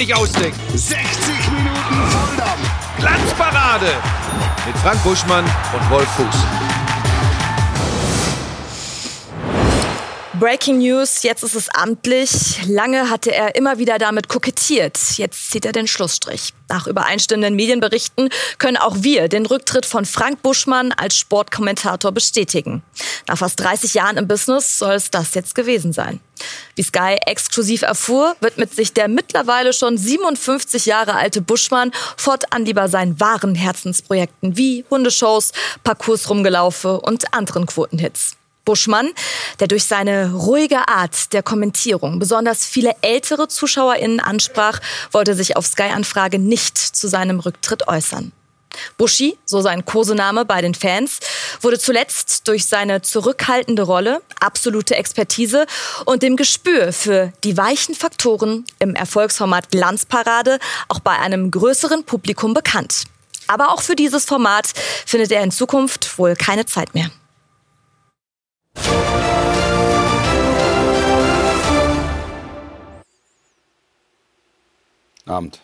nicht ausdenken. 60 Minuten Volldampf. Glanzparade mit Frank Buschmann und Wolf Fuß. Breaking News, jetzt ist es amtlich. Lange hatte er immer wieder damit kokettiert. Jetzt zieht er den Schlussstrich. Nach übereinstimmenden Medienberichten können auch wir den Rücktritt von Frank Buschmann als Sportkommentator bestätigen. Nach fast 30 Jahren im Business soll es das jetzt gewesen sein. Wie Sky exklusiv erfuhr, widmet sich der mittlerweile schon 57 Jahre alte Buschmann fortan lieber seinen wahren Herzensprojekten wie Hundeshows, Parcours-Rumgelaufe und anderen Quotenhits. Buschmann, der durch seine ruhige Art der Kommentierung besonders viele ältere ZuschauerInnen ansprach, wollte sich auf Sky-Anfrage nicht zu seinem Rücktritt äußern. Buschi, so sein Kosename bei den Fans, wurde zuletzt durch seine zurückhaltende Rolle, absolute Expertise und dem Gespür für die weichen Faktoren im Erfolgsformat Glanzparade auch bei einem größeren Publikum bekannt. Aber auch für dieses Format findet er in Zukunft wohl keine Zeit mehr. Abend.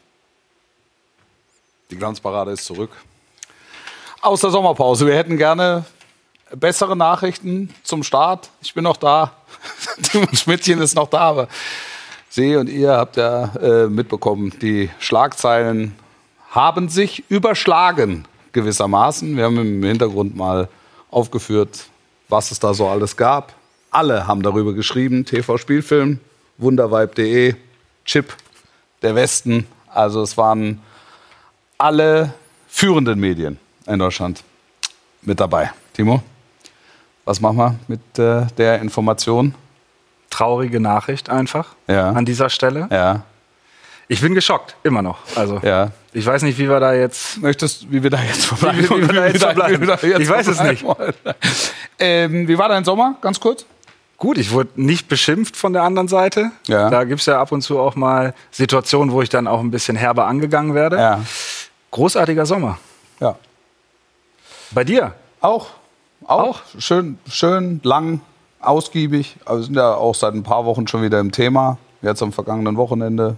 Die Glanzparade ist zurück. Aus der Sommerpause. Wir hätten gerne bessere Nachrichten zum Start. Ich bin noch da. Timo Schmidtchen ist noch da, aber Sie und ihr habt ja äh, mitbekommen, die Schlagzeilen haben sich überschlagen gewissermaßen. Wir haben im Hintergrund mal aufgeführt, was es da so alles gab. Alle haben darüber geschrieben. TV Spielfilm, wundervibe.de, Chip, der Westen. Also es waren alle führenden Medien in Deutschland mit dabei. Timo, was machen wir mit äh, der Information? Traurige Nachricht einfach Ja. an dieser Stelle. Ja, Ich bin geschockt, immer noch. Also ja. ich weiß nicht, wie wir da jetzt. Möchtest, wie wir da jetzt verbleiben? Wie wir- wie wir da jetzt verbleiben. wie wir da jetzt Ich weiß es wollen. Ähm, wie war dein Sommer? Ganz kurz. Gut, ich wurde nicht beschimpft von der anderen Seite. Ja. Da gibt es ja ab und zu auch mal Situationen, wo ich dann auch ein bisschen herber angegangen werde. Ja. Großartiger Sommer. ja. Bei dir? Auch. Auch. Schön, schön, lang, ausgiebig. Aber wir sind ja auch seit ein paar Wochen schon wieder im Thema. Jetzt am vergangenen Wochenende.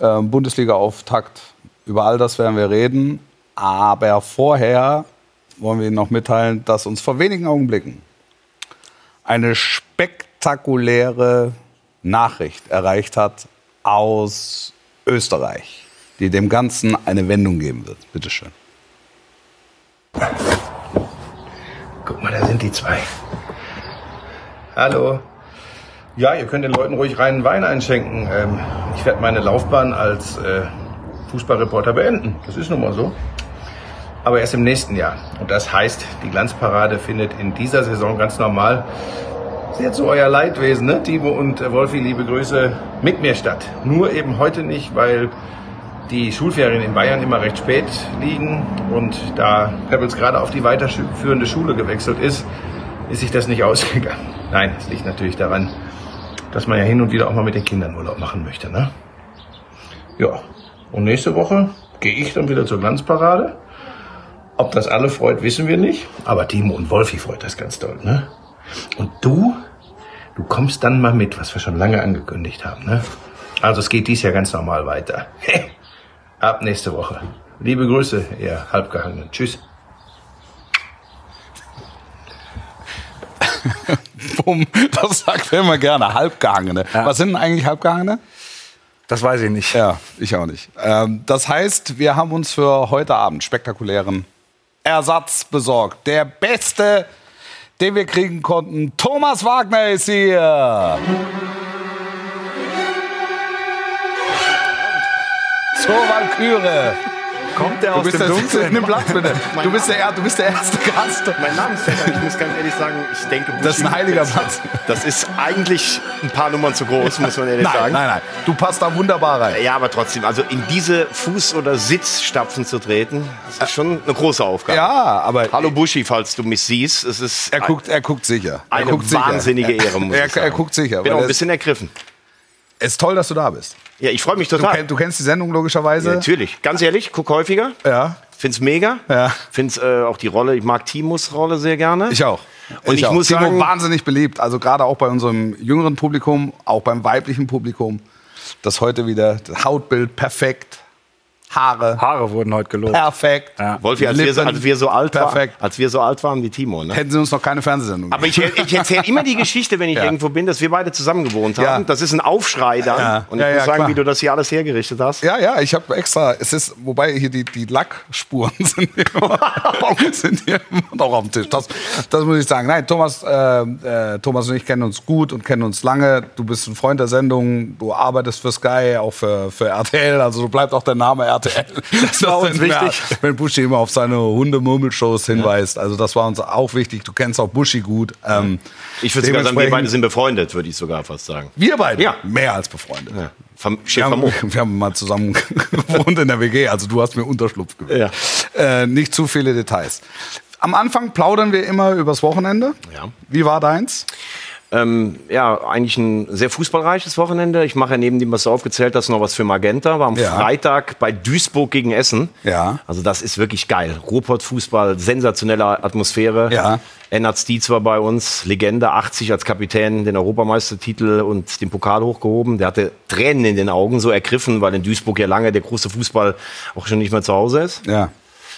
Ähm, Bundesliga-Auftakt. Über all das werden wir reden. Aber vorher wollen wir Ihnen noch mitteilen, dass uns vor wenigen Augenblicken eine spektakuläre Nachricht erreicht hat aus Österreich, die dem Ganzen eine Wendung geben wird. Bitte schön. Guck mal, da sind die zwei. Hallo. Ja, ihr könnt den Leuten ruhig reinen Wein einschenken. Ähm, ich werde meine Laufbahn als äh, Fußballreporter beenden. Das ist nun mal so. Aber erst im nächsten Jahr. Und das heißt, die Glanzparade findet in dieser Saison ganz normal, jetzt so euer Leidwesen, ne? Timo und äh, Wolfi, liebe Grüße, mit mir statt. Nur eben heute nicht, weil die Schulferien in Bayern immer recht spät liegen und da Pebbles gerade auf die weiterführende Schule gewechselt ist, ist sich das nicht ausgegangen. Nein, es liegt natürlich daran, dass man ja hin und wieder auch mal mit den Kindern Urlaub machen möchte, ne? Ja, und nächste Woche gehe ich dann wieder zur Glanzparade. Ob das alle freut, wissen wir nicht, aber Timo und Wolfi freut das ganz doll, ne? Und du, du kommst dann mal mit, was wir schon lange angekündigt haben, ne? Also es geht dies Jahr ganz normal weiter. Ab nächste Woche. Liebe Grüße, ihr Halbgehangenen. Tschüss. Bumm, das sagt er immer gerne. Halbgehangene. Was sind denn eigentlich Halbgehangene? Das weiß ich nicht. Ja, ich auch nicht. Ähm, das heißt, wir haben uns für heute Abend spektakulären Ersatz besorgt. Der beste, den wir kriegen konnten. Thomas Wagner ist hier. Zur Walküre. Kommt der Du aus bist, dem der, Dunkeln? nimm Platz bitte. Du bist, der, du bist der erste Gast. Mein Namensvetter, ich muss ganz ehrlich sagen, ich denke, Das ist ein heiliger Platz. Das ist eigentlich ein paar Nummern zu groß, muss man ehrlich Nein, sagen. nein, nein. Du passt da wunderbar rein. Ja, aber trotzdem, also in diese Fuß- oder Sitzstapfen zu treten, das ist schon eine große Aufgabe. Ja, aber Hallo Buschi, falls du mich siehst, es ist er guckt, er guckt sicher. Er eine guckt sicher. wahnsinnige Ehre, muss er, ich sagen. er guckt sicher. bin auch ein bisschen ergriffen. ist, ist toll, dass du da bist. Ja, ich freue mich Du, total. kenn, du kennst die Sendung logischerweise. Ja, natürlich. Ganz ehrlich, guck häufiger. Ja, Find's mega. Ja. Find's äh, auch die Rolle, ich mag Timos Rolle sehr gerne. ich auch. Und ich auch. muss Timo sagen- wahnsinnig beliebt. Also gerade auch bei unserem jüngeren Publikum, auch beim weiblichen Publikum. das heute wieder, das Hautbild perfekt, Haare Haare wurden heute gelobt. perfekt. Ja. Wolfi, als wir, so, als, wir so alt war, perfekt. als wir so alt waren wie Timo. Ne? Hätten sie uns noch keine Fernsehsendung Aber ich, ich erzähle immer die Geschichte, wenn ich Ja. irgendwo bin, dass wir beide zusammen gewohnt haben. Ja. Das ist ein Aufschrei dann. Ja. Und Ja, ich muss ja, sagen, klar. wie du das hier alles hergerichtet hast. Ja, ja, ich habe extra, es ist, wobei hier die, die Lackspuren sind hier, immer, sind hier immer noch auf dem Tisch. Das, das muss ich sagen. Nein, Thomas, äh, äh, Thomas und ich kennen uns gut und kennen uns lange. Du bist ein Freund der Sendung, du arbeitest für Sky, auch für, für RTL, also du bleibt auch der Name RTL. Das war uns wichtig. Wenn Buschi immer auf seine Hunde-Murmel-Shows hinweist. Also das war uns auch wichtig. Du kennst auch Buschi gut. Ähm, Ich würde sogar sagen, wir beide sind befreundet, würde ich sogar fast sagen. Wir beide? Ja. Mehr als befreundet. Ja. Fam Wir haben, wir haben mal zusammen gewohnt in der WG, also du hast mir Unterschlupf gewählt. Äh, nicht zu viele Details. Am Anfang plaudern wir immer übers Wochenende. Ja. Wie war deins? Ähm, ja, eigentlich ein sehr fußballreiches Wochenende. Ich mache ja neben dem, was du aufgezählt hast, noch was für Magenta. War am Ja. Freitag bei Duisburg gegen Essen. Ja. Also das ist wirklich geil. Ruhrpott-Fußball, sensationelle Atmosphäre. Ja. Ennard Stietz war bei uns, Legende, 80 als Kapitän, den Europameistertitel und den Pokal hochgehoben. Der hatte Tränen in den Augen, so ergriffen, weil in Duisburg ja lange der große Fußball auch schon nicht mehr zu Hause ist. Ja.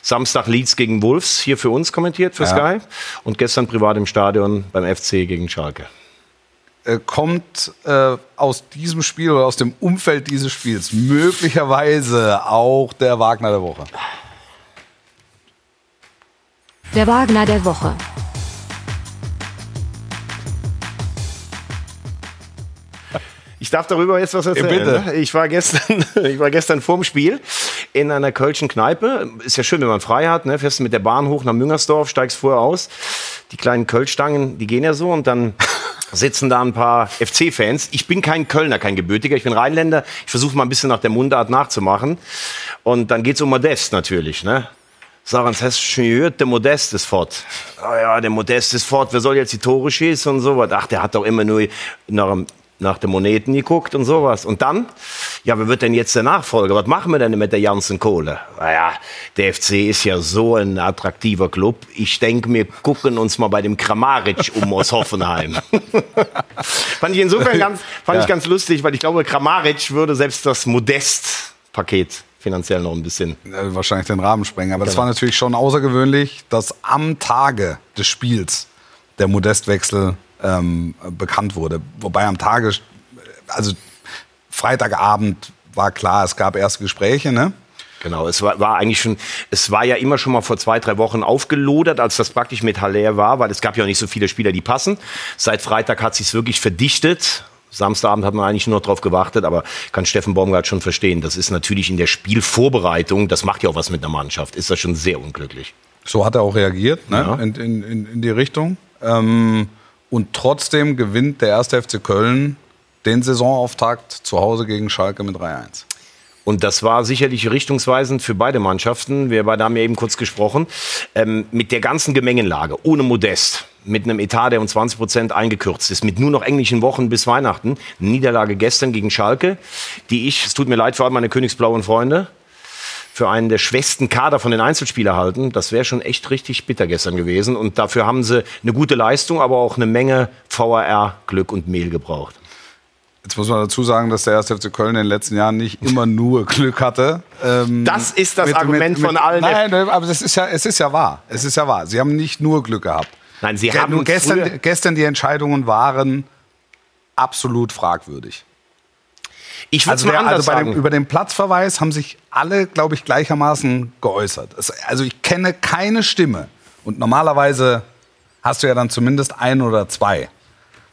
Samstag Leeds gegen Wolves, hier für uns kommentiert, für Ja. Sky. Und gestern privat im Stadion beim FC gegen Schalke. Äh, kommt äh, aus diesem Spiel oder aus dem Umfeld dieses Spiels möglicherweise auch der Wagner der Woche? Der Wagner der Woche. Ich darf darüber jetzt was erzählen. bitte. ne? Ich war gestern, ich war gestern vorm Spiel in einer kölschen Kneipe. Ist ja schön, wenn man frei hat. Ne? Fährst du mit der Bahn hoch nach Müngersdorf, steigst vorher aus. Die kleinen Kölschstangen, die gehen ja so und dann sitzen da ein paar FC-Fans. Ich bin kein Kölner, kein Gebürtiger. Ich bin Rheinländer. Ich versuche mal ein bisschen nach der Mundart nachzumachen. Und dann geht's um Modest natürlich. Ne? Sagen Sie, hast du schon gehört, der Modest ist fort. Ah ja, der Modest ist fort, wer soll jetzt die Tore schießen und sowas? Ach, der hat doch immer nur nach, dem- nach den Moneten geguckt und sowas. Und dann, ja, wer wird denn jetzt der Nachfolger? Was machen wir denn mit der ganzen Kohle? Naja, der FC ist ja so ein attraktiver Club. Ich denke, wir gucken uns mal bei dem Kramaric um aus Hoffenheim. fand ich insofern ganz, fand ich ganz lustig, weil ich glaube, Kramaric würde selbst das Modest-Paket finanziell noch ein bisschen wahrscheinlich den Rahmen sprengen. Aber das Genau. war natürlich schon außergewöhnlich, dass am Tage des Spiels der Modestwechsel ähm, bekannt wurde. Wobei am Tage, also Freitagabend war klar, es gab erste Gespräche, ne? Genau, es war, war eigentlich schon, es war ja immer schon mal vor zwei, drei Wochen aufgelodert, als das praktisch mit Haller war, weil es gab ja auch nicht so viele Spieler, die passen. Seit Freitag hat sich's wirklich verdichtet. Samstagabend hat man eigentlich nur darauf gewartet, aber kann Steffen Baumgart schon verstehen. Das ist natürlich in der Spielvorbereitung, das macht ja auch was mit einer Mannschaft, ist das schon sehr unglücklich. So hat er auch reagiert, ne? Ja. in, in, in, in die Richtung. Ähm, und trotzdem gewinnt der erste FC Köln den Saisonauftakt zu Hause gegen Schalke mit 3-1. Und das war sicherlich richtungsweisend für beide Mannschaften. Wir beide haben ja eben kurz gesprochen. Ähm, mit der ganzen Gemengenlage, ohne Modest, mit einem Etat, der um 20 Prozent eingekürzt ist, mit nur noch englischen Wochen bis Weihnachten. Niederlage gestern gegen Schalke, die ich, es tut mir leid für all meine königsblauen Freunde, für einen der schwächsten Kader von den Einzelspielern halten. Das wäre schon echt richtig bitter gestern gewesen. Und dafür haben sie eine gute Leistung, aber auch eine Menge VAR, Glück und Mehl gebraucht. Jetzt muss man dazu sagen, dass der erste FC Köln in den letzten Jahren nicht immer nur Glück hatte. Ähm, Das ist das mit- Argument mit- von allen. Nein, aber es ist ja, es ist ja wahr. Es ist ja wahr. Sie haben nicht nur Glück gehabt. Nein, sie Ge- haben gestern, gestern die Entscheidungen waren absolut fragwürdig. Ich würde Also, mal der, anders also bei dem, sagen. über den Platzverweis haben sich alle, glaube ich, gleichermaßen geäußert. Es, also ich kenne keine Stimme. Und normalerweise hast du ja dann zumindest ein oder zwei.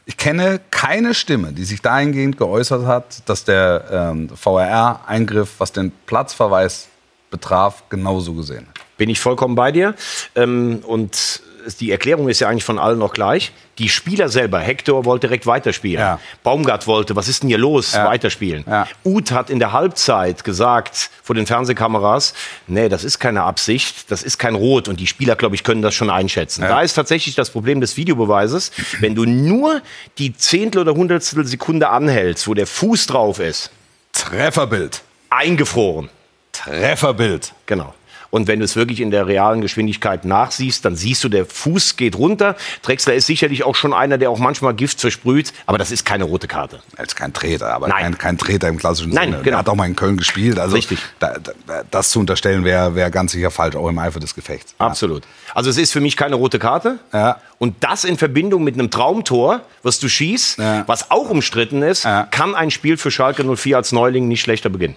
Ich kenne keine Stimme, die sich dahingehend geäußert hat, dass der ähm, VRR-Eingriff, was den Platzverweis betraf, genauso gesehen. hat. Bin ich vollkommen bei dir. Ähm, und die Erklärung ist ja eigentlich von allen noch gleich. Die Spieler selber, Hector wollte direkt weiterspielen. Ja. Baumgart wollte, was ist denn hier los? Ja. Weiterspielen. Ja. Uth hat in der Halbzeit gesagt vor den Fernsehkameras, nee, das ist keine Absicht, das ist kein Rot. Und die Spieler, glaube ich, können das schon einschätzen. Ja. Da ist tatsächlich das Problem des Videobeweises. Wenn du nur die Zehntel oder Hundertstel Sekunde anhältst, wo der Fuß drauf ist, Trefferbild. eingefroren. Trefferbild. Genau. Und wenn du es wirklich in der realen Geschwindigkeit nachsiehst, dann siehst du, der Fuß geht runter. Drexler ist sicherlich auch schon einer, der auch manchmal Gift versprüht, aber das ist keine rote Karte. Er ist kein Treter, aber Nein. kein, kein Treter im klassischen Nein, Sinne. genau. Er hat auch mal in Köln gespielt. Also Richtig. Da, da, das zu unterstellen wäre wär ganz sicher falsch, auch im Eifer des Gefechts. Absolut. Also es ist für mich keine rote Karte. Ja. Und das in Verbindung mit einem Traumtor, was du schießt, Ja. was auch umstritten ist, Ja. kann ein Spiel für Schalke 04 als Neuling nicht schlechter beginnen.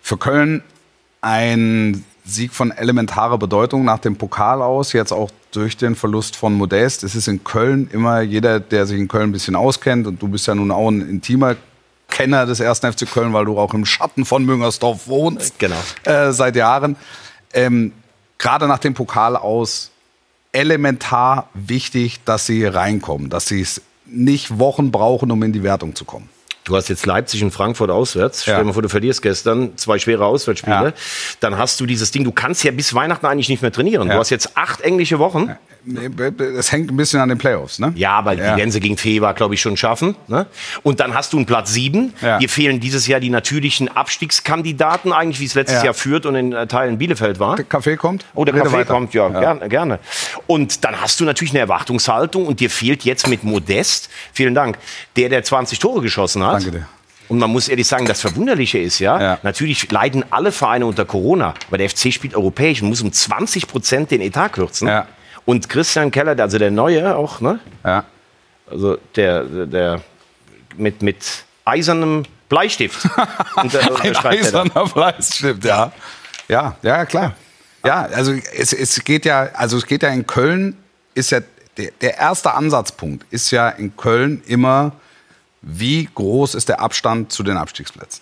Für Köln ein Sieg von elementarer Bedeutung nach dem Pokal aus, jetzt auch durch den Verlust von Modest. Es ist in Köln immer jeder, der sich in Köln ein bisschen auskennt, und du bist ja nun auch ein intimer Kenner des ersten FC Köln, weil du auch im Schatten von Müngersdorf wohnst. Genau. Äh, seit Jahren. Ähm, Gerade nach dem Pokal aus elementar wichtig, dass sie reinkommen, dass sie es nicht Wochen brauchen, um in die Wertung zu kommen. Du hast jetzt Leipzig und Frankfurt auswärts. Stell Ja. dir mal vor, du verlierst gestern zwei schwere Auswärtsspiele. Ja. Dann hast du dieses Ding, du kannst ja bis Weihnachten eigentlich nicht mehr trainieren. Ja. Du hast jetzt acht englische Wochen. Es hängt ein bisschen an den Playoffs, ne? Ja, aber Ja. die sie gegen Fever, glaube ich, schon schaffen. Ne? Und dann hast du einen Platz sieben. Ja. Dir fehlen dieses Jahr die natürlichen Abstiegskandidaten, eigentlich wie es letztes Ja. Jahr führt und in äh, Teilen Bielefeld war. Der Kaffee kommt? Oh, der Kaffee kommt, ja, Gerne, gerne. Und dann hast du natürlich eine Erwartungshaltung und dir fehlt jetzt mit Modest, vielen Dank, der, der 20 Tore geschossen hat. Danke dir. Und man muss ehrlich sagen, das Verwunderliche ist ja, Ja. natürlich leiden alle Vereine unter Corona, aber der FC spielt europäisch und muss um 20 Prozent den Etat kürzen. Ja. Und Christian Keller, also der Neue auch, ne? Ja. Also der, der mit, mit eisernem Bleistift. Ein er eiserner Fleiß, stimmt, ja. Ja, ja, klar. Ja, also es, es geht ja, also es geht ja in Köln, ist ja, der, der erste Ansatzpunkt ist ja in Köln immer, wie groß ist der Abstand zu den Abstiegsplätzen?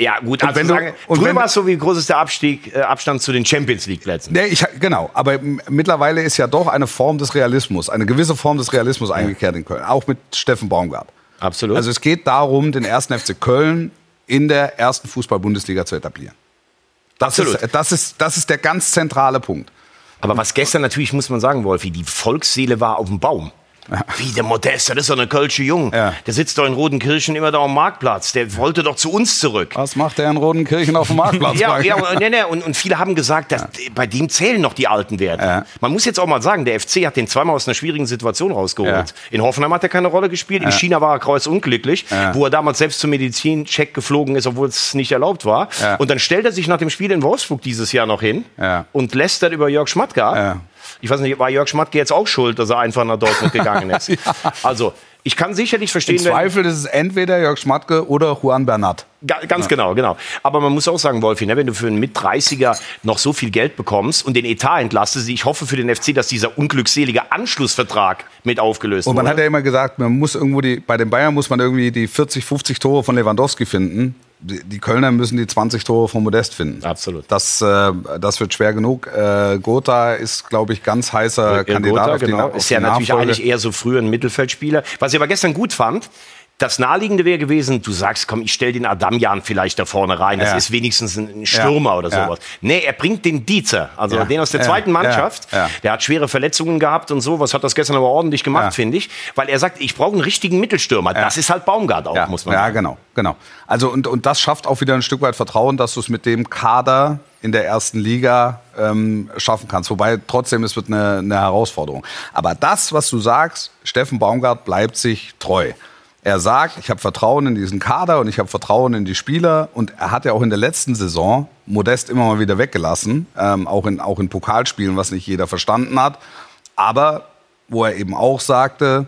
Ja, gut, Und also wenn du- sagen, und früher war es so, wie groß ist der Abstieg, äh, Abstand zu den Champions League Plätzen? Nee, ich, genau, aber mittlerweile ist ja doch eine Form des Realismus, eine gewisse Form des Realismus eingekehrt in Köln, auch mit Steffen Baumgart. Absolut. Also es geht darum, den ersten FC Köln in der ersten Fußball-Bundesliga zu etablieren. Das Absolut. ist, das, ist, das ist der ganz zentrale Punkt. Aber was gestern natürlich, muss man sagen, Wolfi, die Volksseele war auf dem Baum. Wie der Modest, das ist doch eine Kölsche Jung. Ja. Der sitzt doch in Rodenkirchen immer da am Marktplatz. Der wollte doch zu uns zurück. Was macht der in Rodenkirchen auf dem Marktplatz? Ja, ja und, nee, nee, und, und viele haben gesagt, dass, bei dem zählen noch die alten Werte. Ja. Man muss jetzt auch mal sagen, der FC hat den zweimal aus einer schwierigen Situation rausgeholt. Ja. In Hoffenheim hat er keine Rolle gespielt, in China war er kreuzunglücklich, Ja. wo er damals selbst zum Medizincheck geflogen ist, obwohl es nicht erlaubt war. Ja. Und dann stellt er sich nach dem Spiel in Wolfsburg dieses Jahr noch hin Ja. und lästert über Jörg. Ja. Ich weiß nicht, war Jörg Schmatke jetzt auch schuld, dass er einfach nach Dortmund gegangen ist? Also, ich kann sicherlich verstehen, Im Zweifel ist es entweder Jörg Schmatke oder Juan Bernat. Ga- Ganz genau, genau. Aber man muss auch sagen, Wolfi, ne, wenn du für einen Mit-30er noch so viel Geld bekommst und den Etat entlastest, ich hoffe für den FC, dass dieser unglückselige Anschlussvertrag mit aufgelöst Und man wurde. hat ja immer gesagt, man muss irgendwo die, bei den Bayern muss man irgendwie die 40, 50 Tore von Lewandowski finden. Die Kölner müssen die 20 Tore von Modest finden. Absolut. Das, äh, das wird schwer genug. Äh, Gotha ist, glaube ich, ganz heißer Ja, Kandidat Gotha, auf die, genau. Ist ja natürlich eigentlich eher so früher ein Mittelfeldspieler. Was ich aber gestern gut fand, das Naheliegende wäre gewesen, du sagst, komm, ich stell den Adamjan vielleicht da vorne rein. Das Ja. ist wenigstens ein Stürmer Ja. oder Ja. sowas. Nee, er bringt den Dieter, also Ja. den aus der Ja. zweiten Mannschaft. Ja. Ja. Der hat schwere Verletzungen gehabt und sowas, hat das gestern aber ordentlich gemacht, Ja. finde ich. Weil er sagt, ich brauche einen richtigen Mittelstürmer. Das ist halt Baumgart auch, ja, muss man ja, sagen. genau, genau. Also und, und das schafft auch wieder ein Stück weit Vertrauen, dass du es mit dem Kader in der ersten Liga ähm, schaffen kannst. Wobei trotzdem es wird eine, eine Herausforderung. Aber das, was du sagst, Steffen Baumgart bleibt sich treu. Er sagt, ich habe Vertrauen in diesen Kader und ich habe Vertrauen in die Spieler. Und er hat ja auch in der letzten Saison Modest immer mal wieder weggelassen, ähm, auch, in, auch in Pokalspielen, was nicht jeder verstanden hat. Aber wo er eben auch sagte,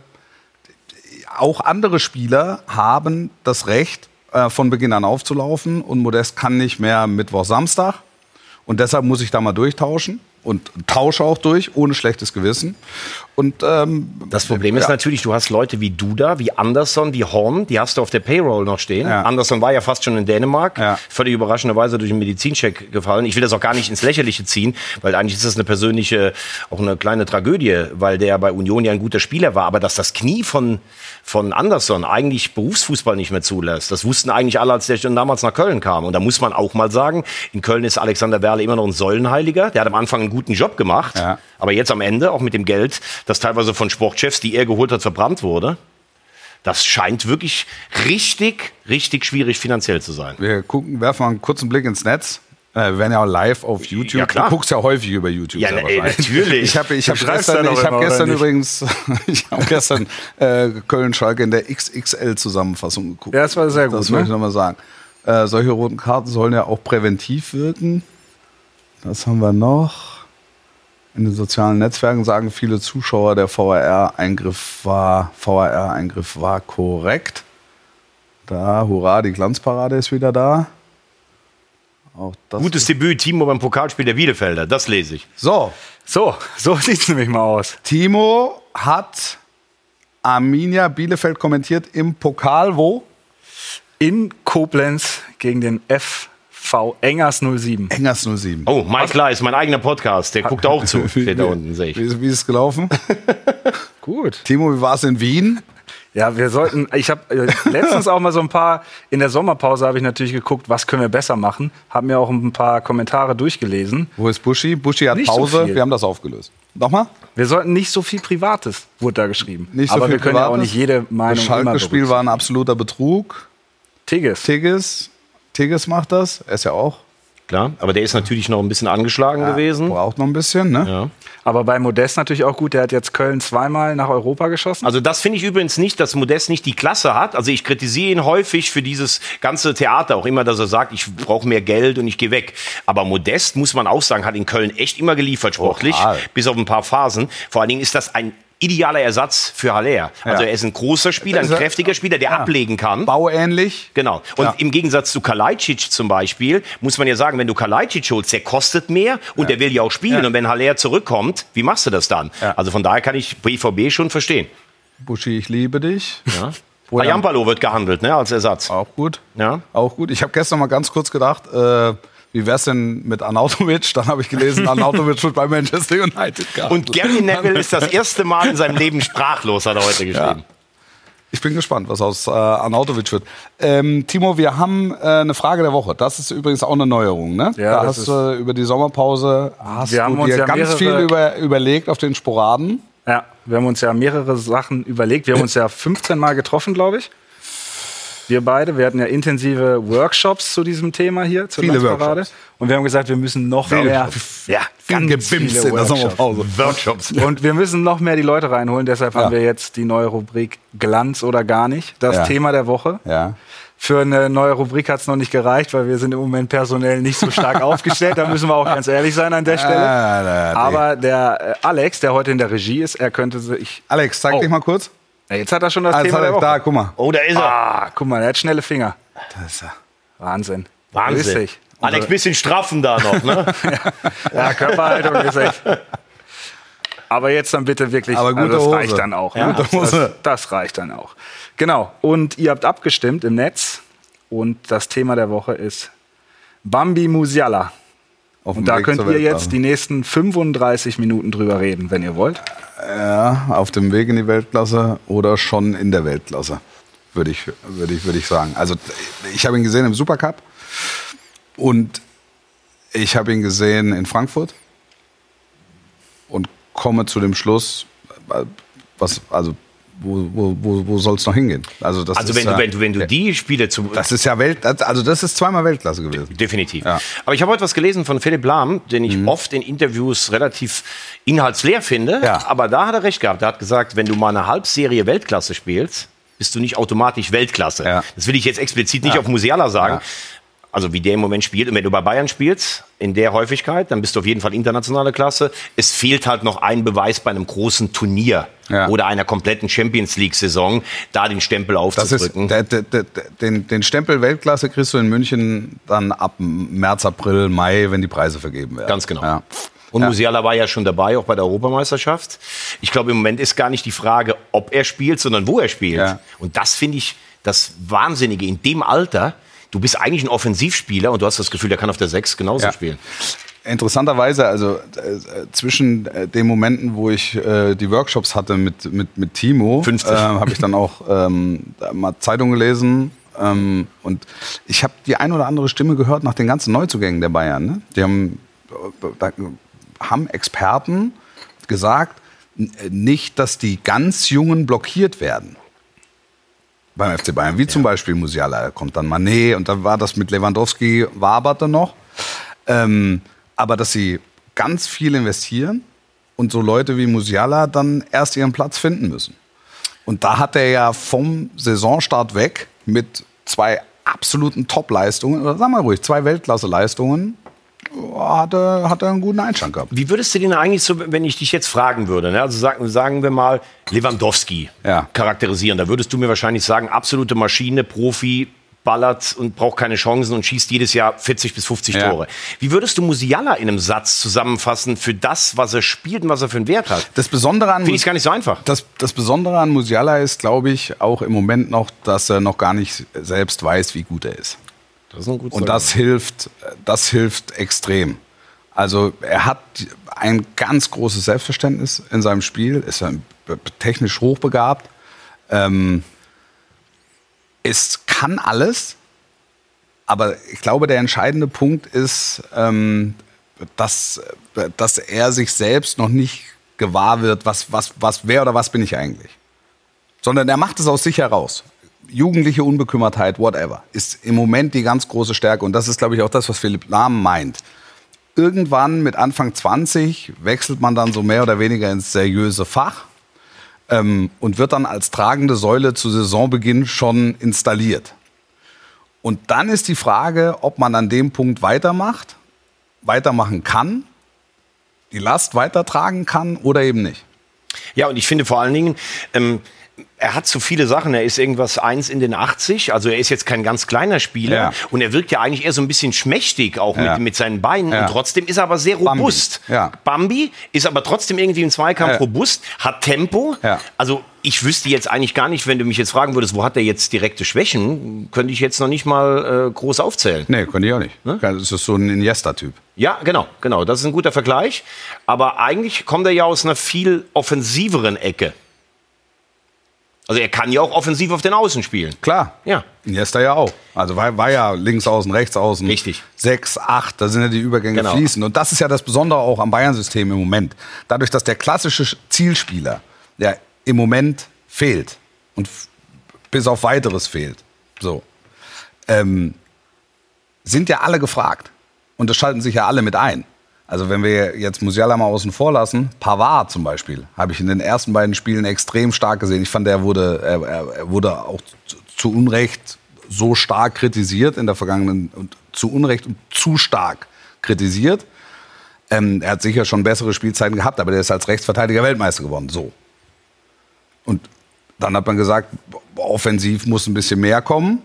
auch andere Spieler haben das Recht, äh, von Beginn an aufzulaufen und Modest kann nicht mehr Mittwoch, Samstag. Und deshalb muss ich da mal durchtauschen und tausche auch durch, ohne schlechtes Gewissen. Und ähm, Das Problem ist ja. natürlich, du hast Leute wie Duda, wie Anderson, wie Horn, die hast du auf der Payroll noch stehen. Ja. Anderson war ja fast schon in Dänemark, Ja. völlig überraschenderweise durch einen Medizincheck gefallen. Ich will das auch gar nicht ins Lächerliche ziehen, weil eigentlich ist das eine persönliche, auch eine kleine Tragödie, weil der bei Union ja ein guter Spieler war. Aber dass das Knie von, von Anderson eigentlich Berufsfußball nicht mehr zulässt, das wussten eigentlich alle, als der schon damals nach Köln kam. Und da muss man auch mal sagen, in Köln ist Alexander Werle immer noch ein Säulenheiliger. Der hat am Anfang guten Job gemacht, Ja. aber jetzt am Ende, auch mit dem Geld, das teilweise von Sportchefs, die er geholt hat, verbrannt wurde, das scheint wirklich richtig, richtig schwierig finanziell zu sein. wir gucken, werfen mal einen kurzen Blick ins Netz. Äh, wir werden ja auch live auf YouTube. Ja, klar. Du guckst ja häufig über YouTube. Ja, ey, wahrscheinlich. natürlich. Ich habe ich hab gestern, ich hab gestern übrigens ich hab gestern äh, Köln-Schalke in der XXL-Zusammenfassung geguckt. Ja, das war sehr gut, Das ne? möchte ich nochmal sagen. Äh, solche roten Karten sollen ja auch präventiv wirken. Das haben wir noch. In den sozialen Netzwerken sagen viele Zuschauer, der VAR-Eingriff war, VAR-Eingriff war korrekt. Da, hurra, die Glanzparade ist wieder da. Auch das Gutes Debüt, Timo beim Pokalspiel der Bielefelder. Das lese ich. So, So, so sieht's nämlich mal aus. Timo hat Arminia Bielefeld kommentiert im Pokal, wo? In Koblenz gegen den FV Engers 07. Engers 07. Oh, Mike Leis, mein eigener Podcast. Der guckt auch zu. Steht da unten, sehe ich. Wie, wie ist es gelaufen? Gut. Timo, wie war es in Wien? Ja, wir sollten, ich habe äh, letztens auch mal so ein paar, in der Sommerpause habe ich natürlich geguckt, was können wir besser machen. Habe mir auch ein paar Kommentare durchgelesen. Wo ist Buschi? Buschi hat Nicht so Pause. viel. wir haben das aufgelöst. Nochmal? Wir sollten nicht so viel Privates, wurde da geschrieben. Nicht so Aber viel wir können ja auch Privates. nicht jede Meinung Das immer Schalke-Spiel war ein absoluter Betrug. Tigges. Tigges, Tigges macht das. Er ist ja auch. Klar, aber der ist natürlich noch ein bisschen angeschlagen gewesen. Braucht noch ein bisschen, ne? Ja. Aber bei Modest natürlich auch gut. Der hat jetzt Köln zweimal nach Europa geschossen. Also das finde ich übrigens nicht, dass Modest nicht die Klasse hat. Also ich kritisiere ihn häufig für dieses ganze Theater, auch immer, dass er sagt, ich brauche mehr Geld und ich gehe weg. Aber Modest, muss man auch sagen, hat in Köln echt immer geliefert sportlich, Total. bis auf ein paar Phasen. Vor allen Dingen ist das ein idealer Ersatz für Haller. Also Ja. er ist ein großer Spieler, ein er- kräftiger Spieler, der ablegen kann. Bauähnlich. Genau. Und Ja. im Gegensatz zu Kalajdzic zum Beispiel, muss man ja sagen, wenn du Kalajdzic holst, der kostet mehr und der will ja auch spielen. Ja. Und wenn Haller zurückkommt, wie machst du das dann? Ja. Also von daher kann ich BVB schon verstehen. Buschi, ich liebe dich. Ja. Oder- Ayampalo wird gehandelt, ne, als Ersatz. Auch gut. Ja. Auch gut. Ich habe gestern mal ganz kurz gedacht, äh, wie wär's denn mit Arnautovic? Dann habe ich gelesen, Arnautovic wird bei Manchester United gehandelt. Und Gary Neville ist das erste Mal in seinem Leben sprachlos, hat er heute geschrieben. Ich bin gespannt, was aus äh, Arnautovic wird. Ähm, Timo, wir haben äh, eine Frage der Woche. Das ist übrigens auch eine Neuerung, ne? Ja, da das hast du über die Sommerpause hast Wir haben du uns dir ja ganz viel über, überlegt auf den Sporaden. Ja, wir haben uns ja mehrere Sachen überlegt. Wir haben uns ja 15 Mal getroffen, glaube ich. Wir beide. Wir hatten ja intensive Workshops zu diesem Thema hier, zur Viele. Workshops. Und wir haben gesagt, wir müssen noch mehr. Ja, ganz viele in der Workshops. Sommerpause. Workshops. Und wir müssen noch mehr die Leute reinholen. Deshalb haben Ja. wir jetzt die neue Rubrik Glanz oder gar nicht. Das Ja. Thema der Woche. Ja. Für eine neue Rubrik hat es noch nicht gereicht, weil wir sind im Moment personell nicht so stark aufgestellt. Da müssen wir auch ganz ehrlich sein an der Stelle. Aber der äh, Alex, der heute in der Regie ist, er könnte sich. Alex, zeig Oh. dich mal kurz. Ja, jetzt hat er schon das jetzt Thema hat der er, Woche. da, guck mal. Oh, da ist er. Ah, guck mal, er hat schnelle Finger. Da ist er. Wahnsinn. Wahnsinn. Grüß dich. Alex, bisschen straffen da noch, ne? Ja, Körperhaltung ist echt. Aber jetzt dann bitte wirklich. Aber gute also das Hose. reicht dann auch. Ja, ne? gute Hose. Das, das reicht dann auch. Genau. Und ihr habt abgestimmt im Netz. Und das Thema der Woche ist Bambi Musiala. Und da Weg könnt ihr jetzt die nächsten 35 Minuten drüber reden, wenn ihr wollt. Ja, auf dem Weg in die Weltklasse oder schon in der Weltklasse, würde ich, würde ich, würde ich sagen. Also ich habe ihn gesehen im Supercup und ich habe ihn gesehen in Frankfurt und komme zu dem Schluss, äh, was, also wo, wo, wo, wo soll es noch hingehen? Also, das Also ist wenn du, ja, wenn du, wenn du die Spiele zu, das ist ja Welt, also das ist zweimal Weltklasse gewesen. Definitiv. Ja. Aber ich habe heute was gelesen von Philipp Lahm, den ich oft in Interviews relativ inhaltsleer finde. Ja. Aber da hat er recht gehabt. Er hat gesagt, wenn du mal eine Halbserie Weltklasse spielst, bist du nicht automatisch Weltklasse. Ja. Das will ich jetzt explizit nicht Ja. auf Musiala sagen. Ja. Also wie der im Moment spielt. Und wenn du bei Bayern spielst, in der Häufigkeit, dann bist du auf jeden Fall internationale Klasse. Es fehlt halt noch ein Beweis bei einem großen Turnier Ja. oder einer kompletten Champions League-Saison, da den Stempel Das ist, aufzudrücken. der, der, der, den, den Stempel Weltklasse kriegst du in München dann ab März, April, Mai, wenn die Preise vergeben werden. Ganz genau. Ja. Und Ja. Musiala war ja schon dabei, auch bei der Europameisterschaft. Ich glaube, im Moment ist gar nicht die Frage, ob er spielt, sondern wo er spielt. Ja. Und das finde ich das Wahnsinnige. In dem Alter, du bist eigentlich ein Offensivspieler und du hast das Gefühl, der kann auf der 6 genauso Ja. spielen. Interessanterweise, also äh, zwischen äh, den Momenten, wo ich äh, die Workshops hatte mit, mit, mit Timo, 50. äh, habe ich dann auch ähm, mal Zeitung gelesen. Ähm, und ich habe die ein oder andere Stimme gehört nach den ganzen Neuzugängen der Bayern. Ne? Die haben, äh, da haben Experten gesagt, nicht, dass die ganz Jungen blockiert werden beim FC Bayern, wie zum Beispiel Musiala. Da kommt dann Mané und dann war das mit Lewandowski, waberte noch. Ähm, aber dass sie ganz viel investieren und so Leute wie Musiala dann erst ihren Platz finden müssen. Und da hat er ja vom Saisonstart weg mit zwei absoluten Top-Leistungen, oder sagen wir ruhig, zwei Weltklasse-Leistungen, hat er, hat er einen guten Einstand gehabt. Wie würdest du den eigentlich so, wenn ich dich jetzt fragen würde, ne? also sagen, sagen wir mal Lewandowski Ja. charakterisieren, da würdest du mir wahrscheinlich sagen, absolute Maschine, Profi, ballert und braucht keine Chancen und schießt jedes Jahr 40 bis 50 Ja. Tore. Wie würdest du Musiala in einem Satz zusammenfassen für das, was er spielt und was er für einen Wert hat? Das Besondere an Finde ich gar nicht so einfach. Das, das Besondere an Musiala ist, glaube ich, auch im Moment noch, dass er noch gar nicht selbst weiß, wie gut er ist. Das ist Und das hilft, das hilft extrem. Also er hat ein ganz großes Selbstverständnis in seinem Spiel, ist technisch hochbegabt, ähm, es kann alles, aber ich glaube, der entscheidende Punkt ist, ähm, dass, dass er sich selbst noch nicht gewahr wird, was, was, was, wer oder was bin ich eigentlich. Sondern er macht es aus sich heraus. Jugendliche Unbekümmertheit, whatever, ist im Moment die ganz große Stärke. Und das ist, glaube ich, auch das, was Philipp Lahm meint. Irgendwann mit Anfang 20 wechselt man dann so mehr oder weniger ins seriöse Fach ähm, und wird dann als tragende Säule zu Saisonbeginn schon installiert. Und dann ist die Frage, ob man an dem Punkt weitermacht, weitermachen kann, die Last weitertragen kann oder eben nicht. Ja, und ich finde vor allen Dingen, ähm, er hat so viele Sachen. Er ist irgendwas eins in den 80, also er ist jetzt kein ganz kleiner Spieler. Ja. Und er wirkt ja eigentlich eher so ein bisschen schmächtig, auch Ja. mit, mit seinen Beinen. Ja. Und trotzdem ist er aber sehr Bambi. robust. Ja. Bambi ist aber trotzdem irgendwie im Zweikampf robust, hat Tempo. Also ich wüsste jetzt eigentlich gar nicht, wenn du mich jetzt fragen würdest, wo hat er jetzt direkte Schwächen, könnte ich jetzt noch nicht mal äh, groß aufzählen. Nee, könnte ich auch nicht. Ne? Das ist so ein Iniesta-Typ. Ja, genau, genau. Das ist ein guter Vergleich. Aber eigentlich kommt er ja aus einer viel offensiveren Ecke. Also er kann ja auch offensiv auf den Außen spielen. Klar. Ja. Iniesta ja auch. Also war, war ja links außen, rechts außen. Richtig. Sechs, acht, da sind ja die Übergänge Genau. fließend. Und das ist ja das Besondere auch am Bayern-System im Moment. Dadurch, dass der klassische Zielspieler, der im Moment fehlt und bis auf weiteres fehlt, so, ähm, sind ja alle gefragt. Und das schalten sich ja alle mit ein. Also wenn wir jetzt Musiala mal außen vor lassen, Pavard zum Beispiel, habe ich in den ersten beiden Spielen extrem stark gesehen. Ich fand, er wurde, er, er wurde auch zu, zu Unrecht so stark kritisiert in der vergangenen und zu Unrecht und zu stark kritisiert. Ähm, er hat sicher schon bessere Spielzeiten gehabt, aber der ist als Rechtsverteidiger Weltmeister geworden. So. Und dann hat man gesagt, offensiv muss ein bisschen mehr kommen.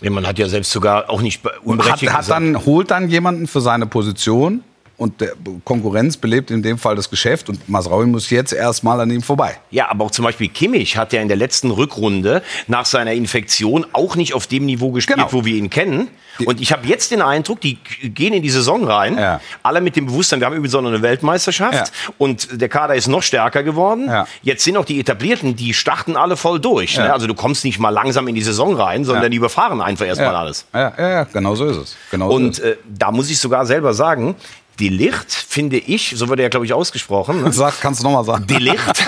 Ja, man hat ja selbst sogar auch nicht hat, unberechtigt hat gesagt, dann, holt dann jemanden für seine Position und der Konkurrenz belebt in dem Fall das Geschäft und Masraui muss jetzt erstmal an ihm vorbei. Ja, aber auch zum Beispiel Kimmich hat ja in der letzten Rückrunde nach seiner Infektion auch nicht auf dem Niveau gespielt, Genau. wo wir ihn kennen. Und ich habe jetzt den Eindruck, die gehen in die Saison rein, Ja. alle mit dem Bewusstsein, wir haben übrigens auch noch eine Weltmeisterschaft Ja. und der Kader ist noch stärker geworden. Ja. Jetzt sind auch die Etablierten, die starten alle voll durch. Ne? Also du kommst nicht mal langsam in die Saison rein, sondern die überfahren einfach erstmal alles. Ja, ja, genau so ist es. Genau Und so ist äh, da muss ich sogar selber sagen, die Licht finde ich, so wird er ja glaube ich ausgesprochen, ne? Sag, kannst du nochmal sagen. Die Licht.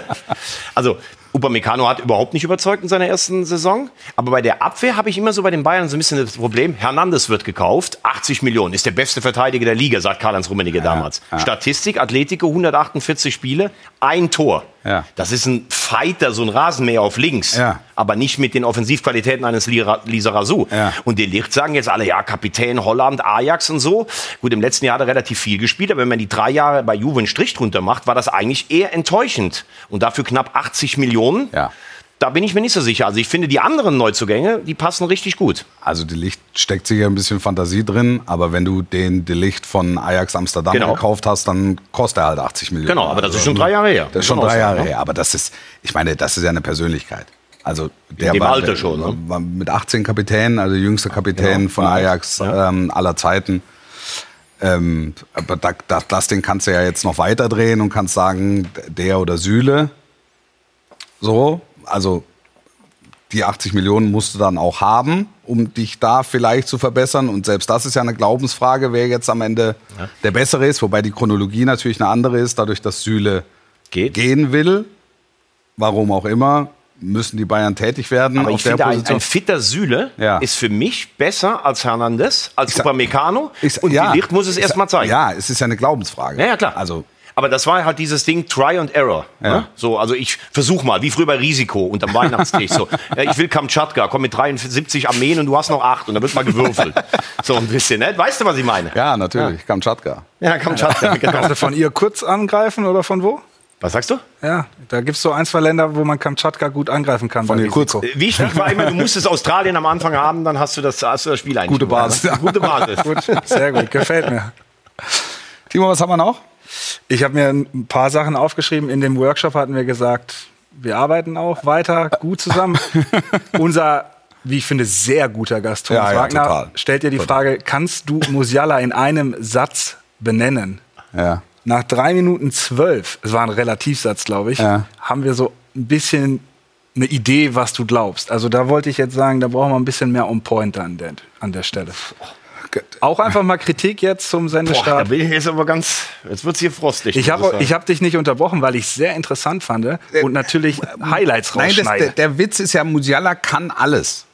also, Upamecano hat überhaupt nicht überzeugt in seiner ersten Saison. Aber bei der Abwehr habe ich immer so bei den Bayern so ein bisschen das Problem. Hernandez wird gekauft, 80 Millionen, ist der beste Verteidiger der Liga, sagt Karl-Heinz Rummenigge damals. ja. Statistik, Atletico, 148 Spiele, ein Tor. Ja. Das ist ein Fighter, so ein Rasenmäher auf links. Ja. Aber nicht mit den Offensivqualitäten eines Lisa Razou. Ja. Und die Licht sagen jetzt alle, ja, Kapitän Holland, Ajax und so. Gut, im letzten Jahr hat er relativ viel gespielt, aber wenn man die drei Jahre bei Juve einen Strich drunter macht, war das eigentlich eher enttäuschend. Und dafür knapp 80 Millionen. Ja. Da bin ich mir nicht so sicher. Also ich finde, die anderen Neuzugänge, die passen richtig gut. Also die Licht steckt sicher ein bisschen Fantasie drin, aber wenn du den Delicht von Ajax Amsterdam Genau. gekauft hast, dann kostet er halt 80 Millionen. Genau, aber das ist Also, schon drei Jahre her. Das ist schon man drei Jahre her. Aber das ist, ich meine, das ist ja eine Persönlichkeit. Also der war, Alter der schon, ne? War mit 18 Kapitän, also jüngster Kapitän Genau. von Ja. Ajax Ja. ähm, aller Zeiten. Ähm, aber da, da, das Ding kannst du ja jetzt noch weiterdrehen und kannst sagen, der oder Süle. So, also die 80 Millionen musst du dann auch haben, um dich da vielleicht zu verbessern. Und selbst das ist ja eine Glaubensfrage, wer jetzt am Ende der Bessere ist. Wobei die Chronologie natürlich eine andere ist, dadurch, dass Süle Geht. gehen will, warum auch immer, müssen die Bayern tätig werden. Aber ich finde, ein, ein fitter Süle Ja. ist für mich besser als Hernandez, als Upamecano. Und ja, die Licht muss es ich erst sag- mal zeigen. Ja, es ist ja eine Glaubensfrage. Ja, ja, klar. Also, Aber das war halt dieses Ding Try and Error. Ja. Ne? So, also ich versuch mal, wie früher bei Risiko unterm Weihnachtstisch. so, ja, ich will Kamtschatka, komm mit 73 Armeen und du hast noch acht und da wird mal gewürfelt. so ein bisschen, ne? Weißt du, was ich meine? ja, natürlich, Kamtschatka. Ja, Kamtschatka, genau. Kannst du von ihr kurz angreifen oder von wo? Was sagst du? Ja, da gibt es so ein, zwei Länder, wo man Kamtschatka gut angreifen kann. Von kurz. Wichtig war immer, du musstest Australien am Anfang haben, dann hast du das, hast du das Spiel eigentlich. Gute Basis, ne? ja. Gute Basis. Gut, sehr gut, gefällt mir. Timo, was haben wir noch? Ich habe mir ein paar Sachen aufgeschrieben. In dem Workshop hatten wir gesagt, wir arbeiten auch weiter gut zusammen. Unser, wie ich finde, sehr guter Gast Thomas Ja, ja, Wagner total. stellt dir die Frage, kannst du Musiala in einem Satz benennen? Ja. Nach drei Minuten zwölf, es war ein Relativsatz, glaube ich, Ja. haben wir so ein bisschen eine Idee, was du glaubst. Also da wollte ich jetzt sagen, da brauchen wir ein bisschen mehr on point an der, an der Stelle. Auch einfach mal Kritik jetzt zum Boah, Sendestart. da bin ich jetzt aber ganz, jetzt wird's hier frostig. Ich habe hab dich nicht unterbrochen, weil ich es sehr interessant fand und natürlich Highlights Nein, das, rausschneide. der, der Witz ist ja, Musiala kann alles.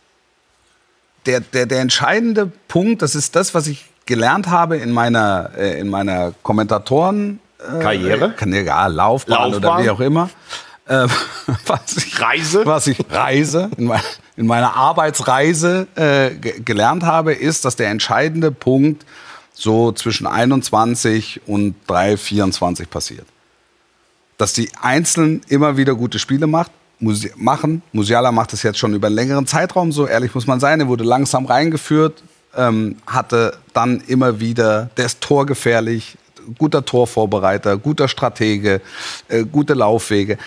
Der, der, der entscheidende Punkt, das ist das, was ich gelernt habe in meiner, äh, in meiner Kommentatoren äh, Karriere? Kann, ja, Laufbahn, oder Laufbahn? wie auch immer. Ähm, was ich, Reise? Was ich Reise, in, mein, in meiner Arbeitsreise äh, ge gelernt habe, ist, dass der entscheidende Punkt so zwischen 21 und 3, 24 passiert dass die Einzelnen immer wieder gute Spiele macht, Musi machen. Musiala macht das jetzt schon über einen längeren Zeitraum, so ehrlich muss man sein. Er wurde langsam reingeführt, ähm, hatte dann immer wieder, der ist torgefährlich, guter Torvorbereiter, guter Stratege, äh, gute Laufwege.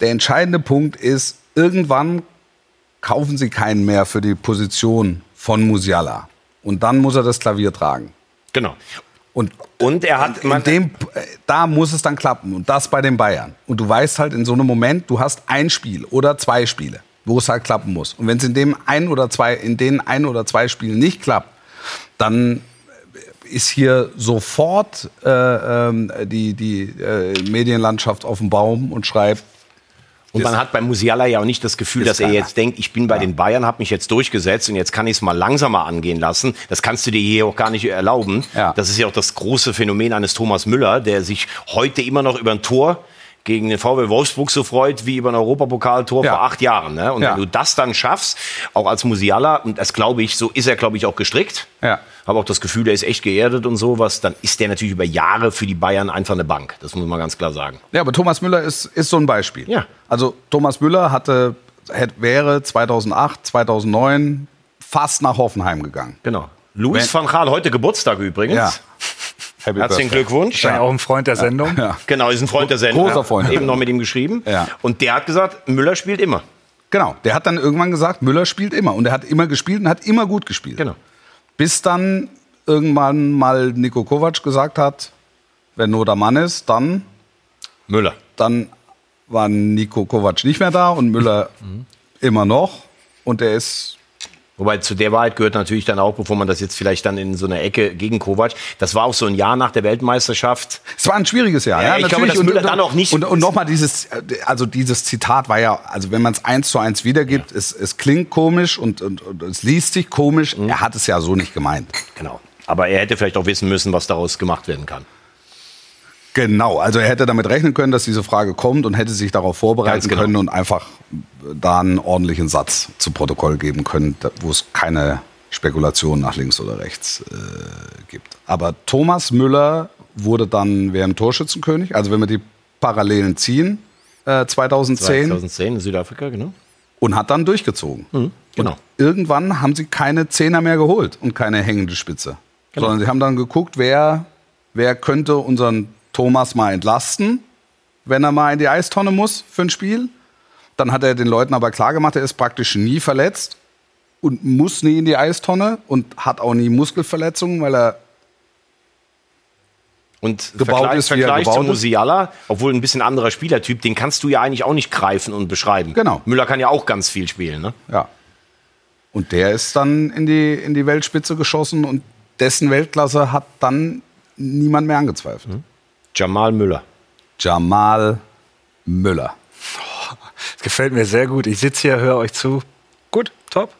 Der entscheidende Punkt ist, irgendwann kaufen sie keinen mehr für die Position von Musiala. Und dann muss er das Klavier tragen. Genau. Und Und er hat, in dem, da muss es dann klappen und das bei den Bayern. Und du weißt halt in so einem Moment, du hast ein Spiel oder zwei Spiele, wo es halt klappen muss. Und wenn es in dem ein oder zwei, in den ein oder zwei Spielen nicht klappt, dann ist hier sofort äh, ähm, die, die äh, Medienlandschaft auf dem Baum und schreibt, Und man hat bei Musiala ja auch nicht das Gefühl, Ist dass er jetzt denkt, ich bin bei den Bayern, habe mich jetzt durchgesetzt und jetzt kann ich es mal langsamer angehen lassen. Das kannst du dir hier auch gar nicht erlauben. Ja. Das ist ja auch das große Phänomen eines Thomas Müller, der sich heute immer noch über ein Tor gegen den VW Wolfsburg so freut wie über ein Europapokaltor Ja. vor acht Jahren. Ne? Und Ja. wenn du das dann schaffst, auch als Musiala, und das glaube ich, so ist er, glaube ich, auch gestrickt. Ja. Habe auch das Gefühl, der ist echt geerdet und sowas. Dann ist der natürlich über Jahre für die Bayern einfach eine Bank. Das muss man ganz klar sagen. Ja, aber Thomas Müller ist, ist so ein Beispiel. Ja. Also Thomas Müller hatte, hätte, wäre 2008, 2009 fast nach Hoffenheim gegangen. Genau. Luis Wenn- van Gaal, heute Geburtstag übrigens. Ja. Happy Herzlichen Birthday. Glückwunsch. Wahrscheinlich auch ein Freund der Sendung. Ja. Genau, ist ein Freund der Sendung. Großer Freund. Eben noch mit ihm geschrieben. Ja. Und der hat gesagt, Müller spielt immer. Genau, der hat dann irgendwann gesagt, Müller spielt immer. Und er hat immer gespielt und hat immer gut gespielt. Genau. Bis dann irgendwann mal Niko Kovac gesagt hat, wenn nur der Mann ist, dann, Müller. dann war Niko Kovac nicht mehr da und Müller immer noch. Und der ist Wobei zu der Wahrheit gehört natürlich dann auch, bevor man das jetzt vielleicht dann in so einer Ecke gegen Kovac, das war auch so ein Jahr nach der Weltmeisterschaft. Es war ein schwieriges Jahr, Ja, ja, ich glaube, natürlich. dass Müller dann auch nicht- Und, und nochmal dieses, also dieses Zitat war ja, also wenn man es eins zu eins wiedergibt, es, es klingt komisch und, und, und es liest sich komisch. Mhm. Er hat es ja so nicht gemeint. Genau. Aber er hätte vielleicht auch wissen müssen, was daraus gemacht werden kann. Genau, also er hätte damit rechnen können, dass diese Frage kommt und hätte sich darauf vorbereiten genau. können und einfach da einen ordentlichen Satz zu Protokoll geben können, wo es keine Spekulation nach links oder rechts äh, gibt. Aber Thomas Müller wurde dann während Torschützenkönig, also wenn wir die Parallelen ziehen, äh, 2010 2010 in Südafrika, genau. und hat dann durchgezogen. Genau. Irgendwann haben sie keine Zehner mehr geholt und keine hängende Spitze. Genau. Sondern sie haben dann geguckt, wer, wer könnte unseren Thomas mal entlasten, wenn er mal in die Eistonne muss für ein Spiel. Dann hat er den Leuten aber klar gemacht, er ist praktisch nie verletzt und muss nie in die Eistonne und hat auch nie Muskelverletzungen, weil er Und Gebaut Vergleich, ist, er Vergleich zu gebaut ist. Musiala, obwohl ein bisschen anderer Spielertyp, den kannst du ja eigentlich auch nicht greifen und beschreiben. Genau. Müller kann ja auch ganz viel spielen, ne? Ja. Und der ist dann in die, in die Weltspitze geschossen und dessen Weltklasse hat dann niemand mehr angezweifelt. Jamal Müller. Jamal Müller. Gefällt mir sehr gut. Ich sitze hier, höre euch zu. Gut, top.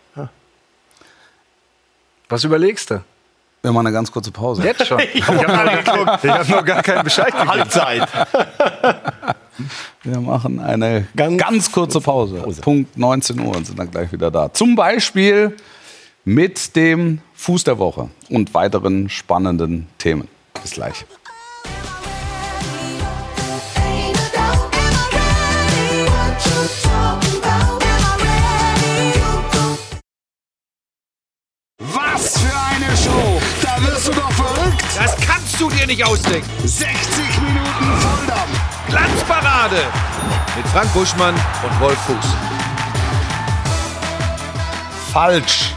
Was überlegst du? Wir machen eine ganz kurze Pause. Jetzt schon. Ich habe hab noch gar keinen Bescheid gegeben. Halbzeit. Wir machen eine ganz, kurze Pause. Punkt 19 Uhr und sind dann gleich wieder da. Zum Beispiel mit dem Fuß der Woche und weiteren spannenden Themen. Bis gleich. Kannst du dir nicht ausdenken. 60 Minuten Volldampf! Glanzparade mit Frank Buschmann und Wolf Fuß. Falsch.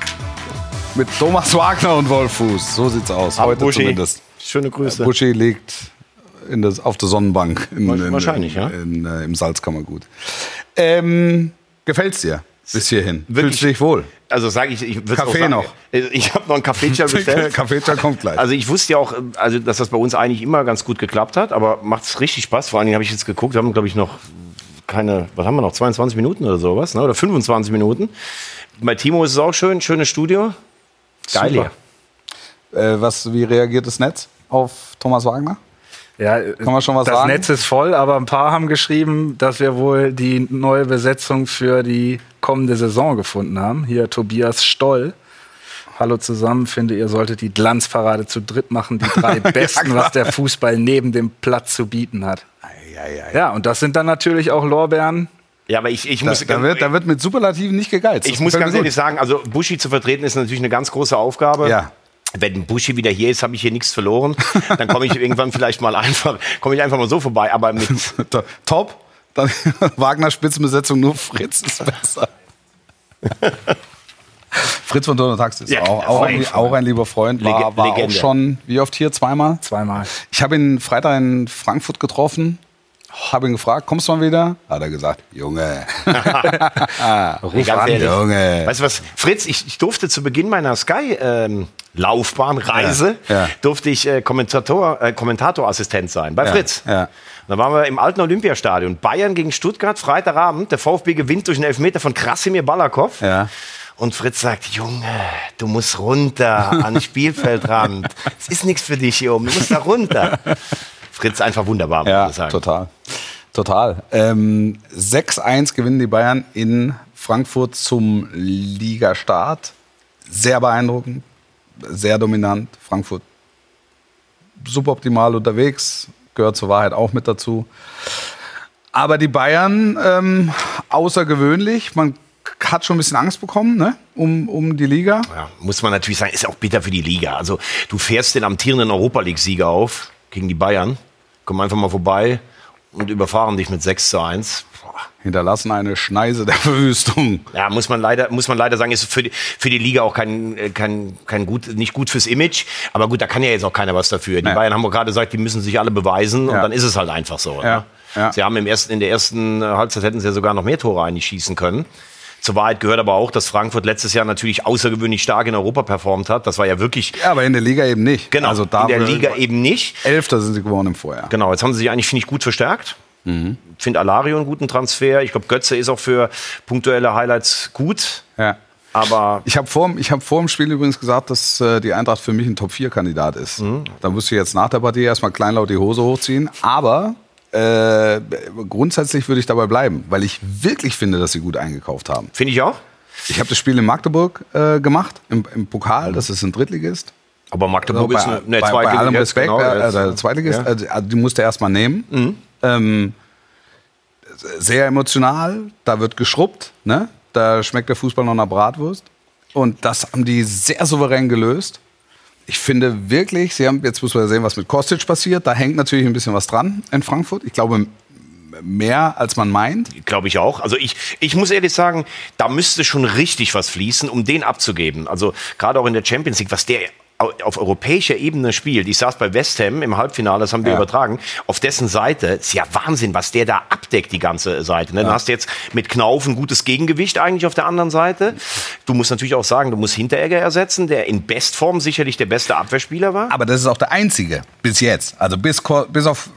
Mit Thomas Wagner und Wolf Fuß. So sieht's aus. Heute Buschi. zumindest. Schöne Grüße. Buschi liegt in das, auf der Sonnenbank in, in, Wahrscheinlich, in, ja. in, äh, im Salzkammergut. Ähm, gefällt's dir bis hierhin? Wirklich? Fühlst du dich wohl? Also sage ich, ich Kaffee noch. Ich habe noch einen Kaffeecher bestellt. Kaffeecher kommt gleich. Also ich wusste ja auch, also dass das bei uns eigentlich immer ganz gut geklappt hat, aber macht es richtig Spaß. Vor allen Dingen habe ich jetzt geguckt, wir haben glaube ich noch keine, was haben wir noch, 22 Minuten oder sowas, ne? oder 25 Minuten. Bei Timo ist es auch schön, schönes Studio. Geil Super. hier. äh, was, wie reagiert das Netz auf Thomas Wagner? Ja, Kann man schon was das sagen? Netz ist voll, aber ein paar haben geschrieben, dass wir wohl die neue Besetzung für die kommende Saison gefunden haben. Hier Tobias Stoll. Hallo zusammen, finde ihr solltet die Glanzparade zu dritt machen, die drei besten, klar. was der Fußball neben dem Platz zu bieten hat. Ja, ja, Ja, und das sind dann natürlich auch Lorbeeren. Ja, aber ich, ich Da, muss da, wird, da wird mit Superlativen nicht gegeizt. Ich Das muss ganz ehrlich sagen, also Buschi zu vertreten ist natürlich eine ganz große Aufgabe. Ja. Wenn Buschi wieder hier ist, habe ich hier nichts verloren. Dann komme ich irgendwann vielleicht mal einfach, komme ich einfach mal so vorbei. Aber mit. Top. Dann Wagner Spitzenbesetzung, nur Fritz ist besser. Fritz von Donner Taxis, Ja, auch, auch, ein, auch ein lieber Freund, war, war auch schon, wie oft hier, zweimal? Zweimal. Ich habe ihn Freitag in Frankfurt getroffen, habe ihn gefragt, kommst du mal wieder? Hat er gesagt, Junge, Ruf an, Junge. Weißt du was, Fritz, ich, ich durfte zu Beginn meiner Sky-Laufbahn, Reise, Ja, ja. durfte ich äh, Kommentator, äh, Kommentatorassistent sein bei Ja, Fritz. ja. Da waren wir im alten Olympiastadion. Bayern gegen Stuttgart, Freitagabend. Der VfB gewinnt durch einen Elfmeter von Krasimir Balakow. Ja. Und Fritz sagt, Junge, du musst runter an den Spielfeldrand. Es ist nichts für dich hier oben, du musst da runter. Fritz einfach wunderbar, muss ich sagen. total. Total. Ähm, 6-1 gewinnen die Bayern in Frankfurt zum Ligastart. Sehr beeindruckend, sehr dominant. Frankfurt suboptimal unterwegs, gehört zur Wahrheit auch mit dazu. Aber die Bayern ähm, außergewöhnlich. Man hat schon ein bisschen Angst bekommen ne? um, um die Liga. Ja, muss man natürlich sagen, ist auch bitter für die Liga. Also du fährst den amtierenden Europa League-Sieger auf gegen die Bayern, komm einfach mal vorbei und überfahren dich mit 6 zu 1. Boah. Hinterlassen eine Schneise der Verwüstung. Ja, muss man leider, muss man leider sagen, ist für die, für die Liga auch kein, äh, kein, kein gut, nicht gut fürs Image. Aber gut, da kann ja jetzt auch keiner was dafür. Die Nee. Bayern haben auch gerade gesagt, die müssen sich alle beweisen und Ja. dann ist es halt einfach so. Ja, Ne? ja. Sie haben im ersten, in der ersten äh, Halbzeit hätten sie ja sogar noch mehr Tore eigentlich schießen können. Zur Wahrheit gehört aber auch, dass Frankfurt letztes Jahr natürlich außergewöhnlich stark in Europa performt hat. Das war ja wirklich, Ja, aber in der Liga eben nicht. genau, also da in der Liga eben nicht. Elfter sind sie geworden im Vorjahr. Genau, jetzt haben sie sich eigentlich, finde ich, gut verstärkt. Mhm. Ich finde Alario einen guten Transfer. Ich glaube, Götze ist auch für punktuelle Highlights gut. Ja. Aber Ich habe vor, ich hab vor dem Spiel übrigens gesagt, dass äh, die Eintracht für mich ein Top-4-Kandidat ist. Mhm. Da musste ich jetzt nach der Partie erstmal kleinlaut die Hose hochziehen. Aber äh, grundsätzlich würde ich dabei bleiben, weil ich wirklich finde, dass sie gut eingekauft haben. finde ich auch. Ich habe das Spiel in Magdeburg äh, gemacht, im, im Pokal, das ist ein Drittligist. Aber Magdeburg ist bei, eine, eine bei, bei allem Zweitligist, Respekt, genau, äh, jetzt. der Zweitligist, Ja. also, also die musste er erstmal nehmen. Ähm, sehr emotional, da wird geschrubbt, ne? da schmeckt der Fußball noch nach Bratwurst. Und das haben die sehr souverän gelöst. Ich finde wirklich, sie haben, jetzt muss man ja sehen, was mit Kostic passiert. Da hängt natürlich ein bisschen was dran in Frankfurt. Ich glaube, mehr als man meint. Glaube ich auch. Also ich, ich muss ehrlich sagen, da müsste schon richtig was fließen, um den abzugeben. Also gerade auch in der Champions League, was der auf europäischer Ebene spielt. Ich saß bei West Ham im Halbfinale, das haben wir Ja. übertragen. Auf dessen Seite ist ja Wahnsinn, was der da abdeckt, die ganze Seite. Ne? Dann hast du jetzt mit Knauf ein gutes Gegengewicht eigentlich auf der anderen Seite. Du musst natürlich auch sagen, du musst Hinteregger ersetzen, der in Bestform sicherlich der beste Abwehrspieler war. Aber das ist auch der einzige bis jetzt. Also bis, bis auf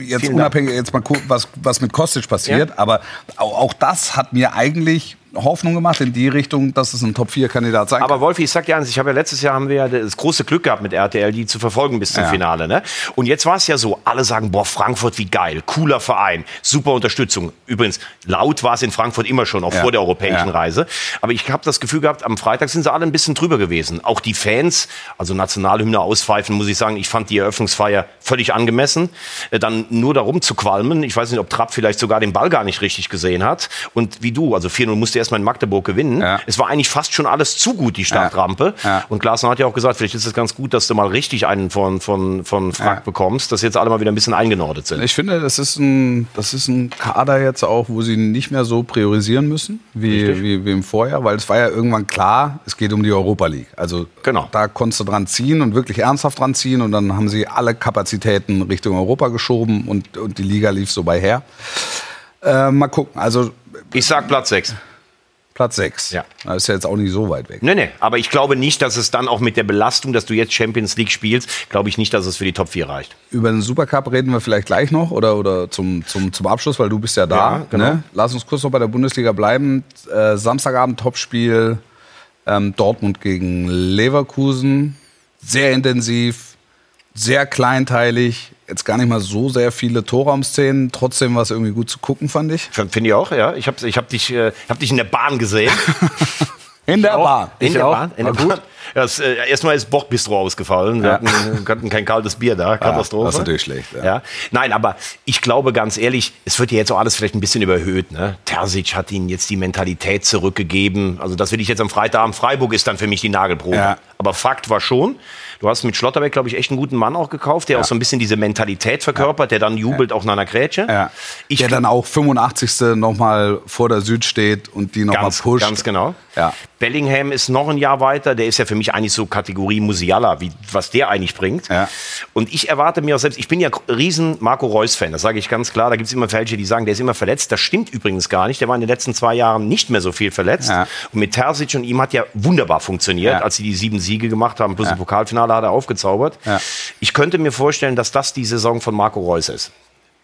jetzt Vielen unabhängig, jetzt mal gucken, was, was mit Kostic passiert, aber auch, auch das hat mir eigentlich Hoffnung gemacht in die Richtung, dass es ein Top-4-Kandidat sein Aber kann. Wolfi, ich sag dir eins, ich habe ja letztes Jahr haben wir ja das große Glück gehabt mit RTL, die zu verfolgen bis zum Ja. Finale. Ne? Und jetzt war es ja so, alle sagen, boah, Frankfurt, wie geil, cooler Verein, super Unterstützung. Übrigens, laut war es in Frankfurt immer schon, auch Ja. vor der europäischen Ja. Reise. Aber ich habe das Gefühl gehabt, am Freitag sind sie alle ein bisschen drüber gewesen. Auch die Fans, also Nationalhymne auspfeifen, muss ich sagen, ich fand die Eröffnungsfeier völlig angemessen. Äh, Dann nur darum zu qualmen, ich weiß nicht, ob Trapp vielleicht sogar den Ball gar nicht richtig gesehen hat. Und wie du, also 4-0 musste erstmal in Magdeburg gewinnen. Ja. Es war eigentlich fast schon alles zu gut, die Startrampe. Ja. Und Glasner hat ja auch gesagt, vielleicht ist es ganz gut, dass du mal richtig einen von, von, von Frack bekommst, dass jetzt alle mal wieder ein bisschen eingenordet sind. Ich finde, das ist, ein, das ist ein Kader jetzt auch, wo sie nicht mehr so priorisieren müssen wie, wie, wie im Vorjahr, weil es war ja irgendwann klar, es geht um die Europa League. Also Genau. da konntest du dran ziehen und wirklich ernsthaft dran ziehen und dann haben sie alle Kapazitäten Richtung Europa geschoben und, und die Liga lief so bei her. Äh, mal gucken, also Ich sag Platz 6. Platz 6. Ja. Das ist ja jetzt auch nicht so weit weg. Nee, nee, aber ich glaube nicht, dass es dann auch mit der Belastung, dass du jetzt Champions League spielst, glaube ich nicht, dass es für die Top 4 reicht. Über den Supercup reden wir vielleicht gleich noch oder, oder zum, zum, zum Abschluss, weil du bist ja da. Ja, genau. ne? Lass uns kurz noch bei der Bundesliga bleiben. Äh, Samstagabend Topspiel ähm, Dortmund gegen Leverkusen. Sehr intensiv, sehr kleinteilig. Jetzt gar nicht mal so sehr viele Torraumszenen. Trotzdem war es irgendwie gut zu gucken, fand ich. Finde ich auch, ja. Ich habe ich hab dich, äh, hab dich in der Bahn gesehen. In der Bahn. In der. Bahn? In der. Bahn. Ja, äh, erstmal ist Bordbistro ausgefallen. Wir Ja. hatten, wir hatten kein kaltes Bier da. Katastrophe. das ist natürlich schlecht, ja. Ja. Nein, aber ich glaube ganz ehrlich, es wird ja jetzt auch alles vielleicht ein bisschen überhöht. Ne? Terzic hat ihnen jetzt die Mentalität zurückgegeben. Also das will ich jetzt am Freitagabend. Freiburg ist dann für mich die Nagelprobe. Ja. Aber Fakt war schon, du hast mit Schlotterbeck, glaube ich, echt einen guten Mann auch gekauft, der auch so ein bisschen diese Mentalität verkörpert, der dann jubelt auch nach einer Grätsche. Ja. Ich der dann auch 85. nochmal vor der Süd steht und die nochmal pusht. ganz genau. Ja. Bellingham ist noch ein Jahr weiter. Der ist ja für mich eigentlich so Kategorie Musiala, wie, was der eigentlich bringt. Ja. Und ich erwarte mir auch selbst, ich bin ja riesen Marco Reus-Fan, das sage ich ganz klar. Da gibt es immer welche, die sagen, der ist immer verletzt. Das stimmt übrigens gar nicht. Der war in den letzten zwei Jahren nicht mehr so viel verletzt. Ja. Und mit Terzic und ihm hat ja wunderbar funktioniert, Ja. als sie die sieben Siege gemacht haben. Plus im Pokalfinale hat er aufgezaubert. Ja. Ich könnte mir vorstellen, dass das die Saison von Marco Reus ist.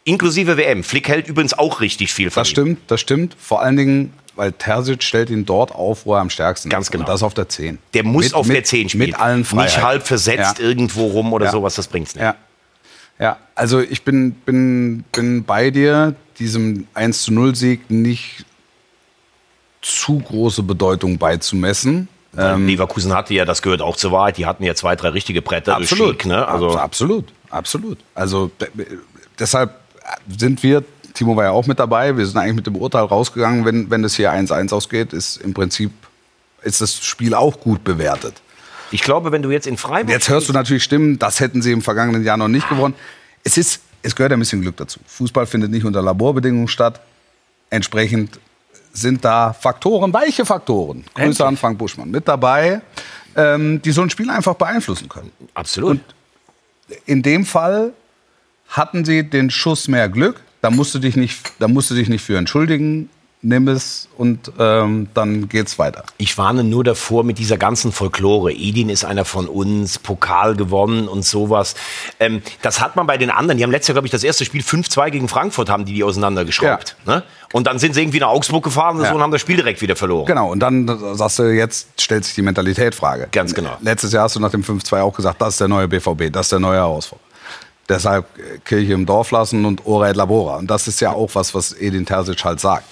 Inklusive WM. Flick hält übrigens auch richtig viel von Das ihm. stimmt, das stimmt. Vor allen Dingen, weil Terzic stellt ihn dort auf, wo er am stärksten Ganz ist. genau. Und das auf der 10. Der muss Mit- auf mit, der 10 spielen. Mit allen Freiheiten. Nicht halb versetzt Ja. irgendwo rum oder Ja. sowas, das bringt's nicht. Ja. Ja, also ich bin, bin, bin bei dir, diesem 1 zu 0 Sieg nicht zu große Bedeutung beizumessen. Ähm, Leverkusen hatte ja, das gehört auch zur Wahrheit, die hatten ja zwei, drei richtige Bretter Schick, ne? Also, Abs- absolut, absolut. Also d- deshalb sind wir, Timo war ja auch mit dabei, wir sind eigentlich mit dem Urteil rausgegangen, wenn, wenn es hier 1-1 ausgeht, ist im Prinzip ist das Spiel auch gut bewertet. ich glaube, wenn du jetzt in Freiburg. Jetzt hörst du natürlich Stimmen, das hätten sie im vergangenen Jahr noch nicht gewonnen. Es ist, es gehört ein bisschen Glück dazu. Fußball findet nicht unter Laborbedingungen statt. Entsprechend sind da Faktoren, weiche Faktoren, Grüße an Frank Buschmann, mit dabei, ähm, die so ein Spiel einfach beeinflussen können. Absolut. In dem Fall hatten sie den Schuss mehr Glück. Da musst du dich nicht, da musst du dich nicht für entschuldigen. Nimm es und ähm, dann geht's weiter. Ich warne nur davor mit dieser ganzen Folklore. Edin ist einer von uns, Pokal gewonnen und sowas. Ähm, das hat man bei den anderen. Die haben letztes Jahr, glaube ich, das erste Spiel 5-2 gegen Frankfurt haben die die auseinandergeschraubt. Ne? Und dann sind sie irgendwie nach Augsburg gefahren und, Ja. so und haben das Spiel direkt wieder verloren. Genau, und dann sagst du, jetzt stellt sich die Mentalität-Frage. Ganz genau. Letztes Jahr hast du nach dem 5-2 auch gesagt, das ist der neue BVB, das ist der neue Herausforderer. Deshalb äh, Kirche im Dorf lassen und Ora et Labora. Und das ist ja auch was, was Edin Terzic halt sagt.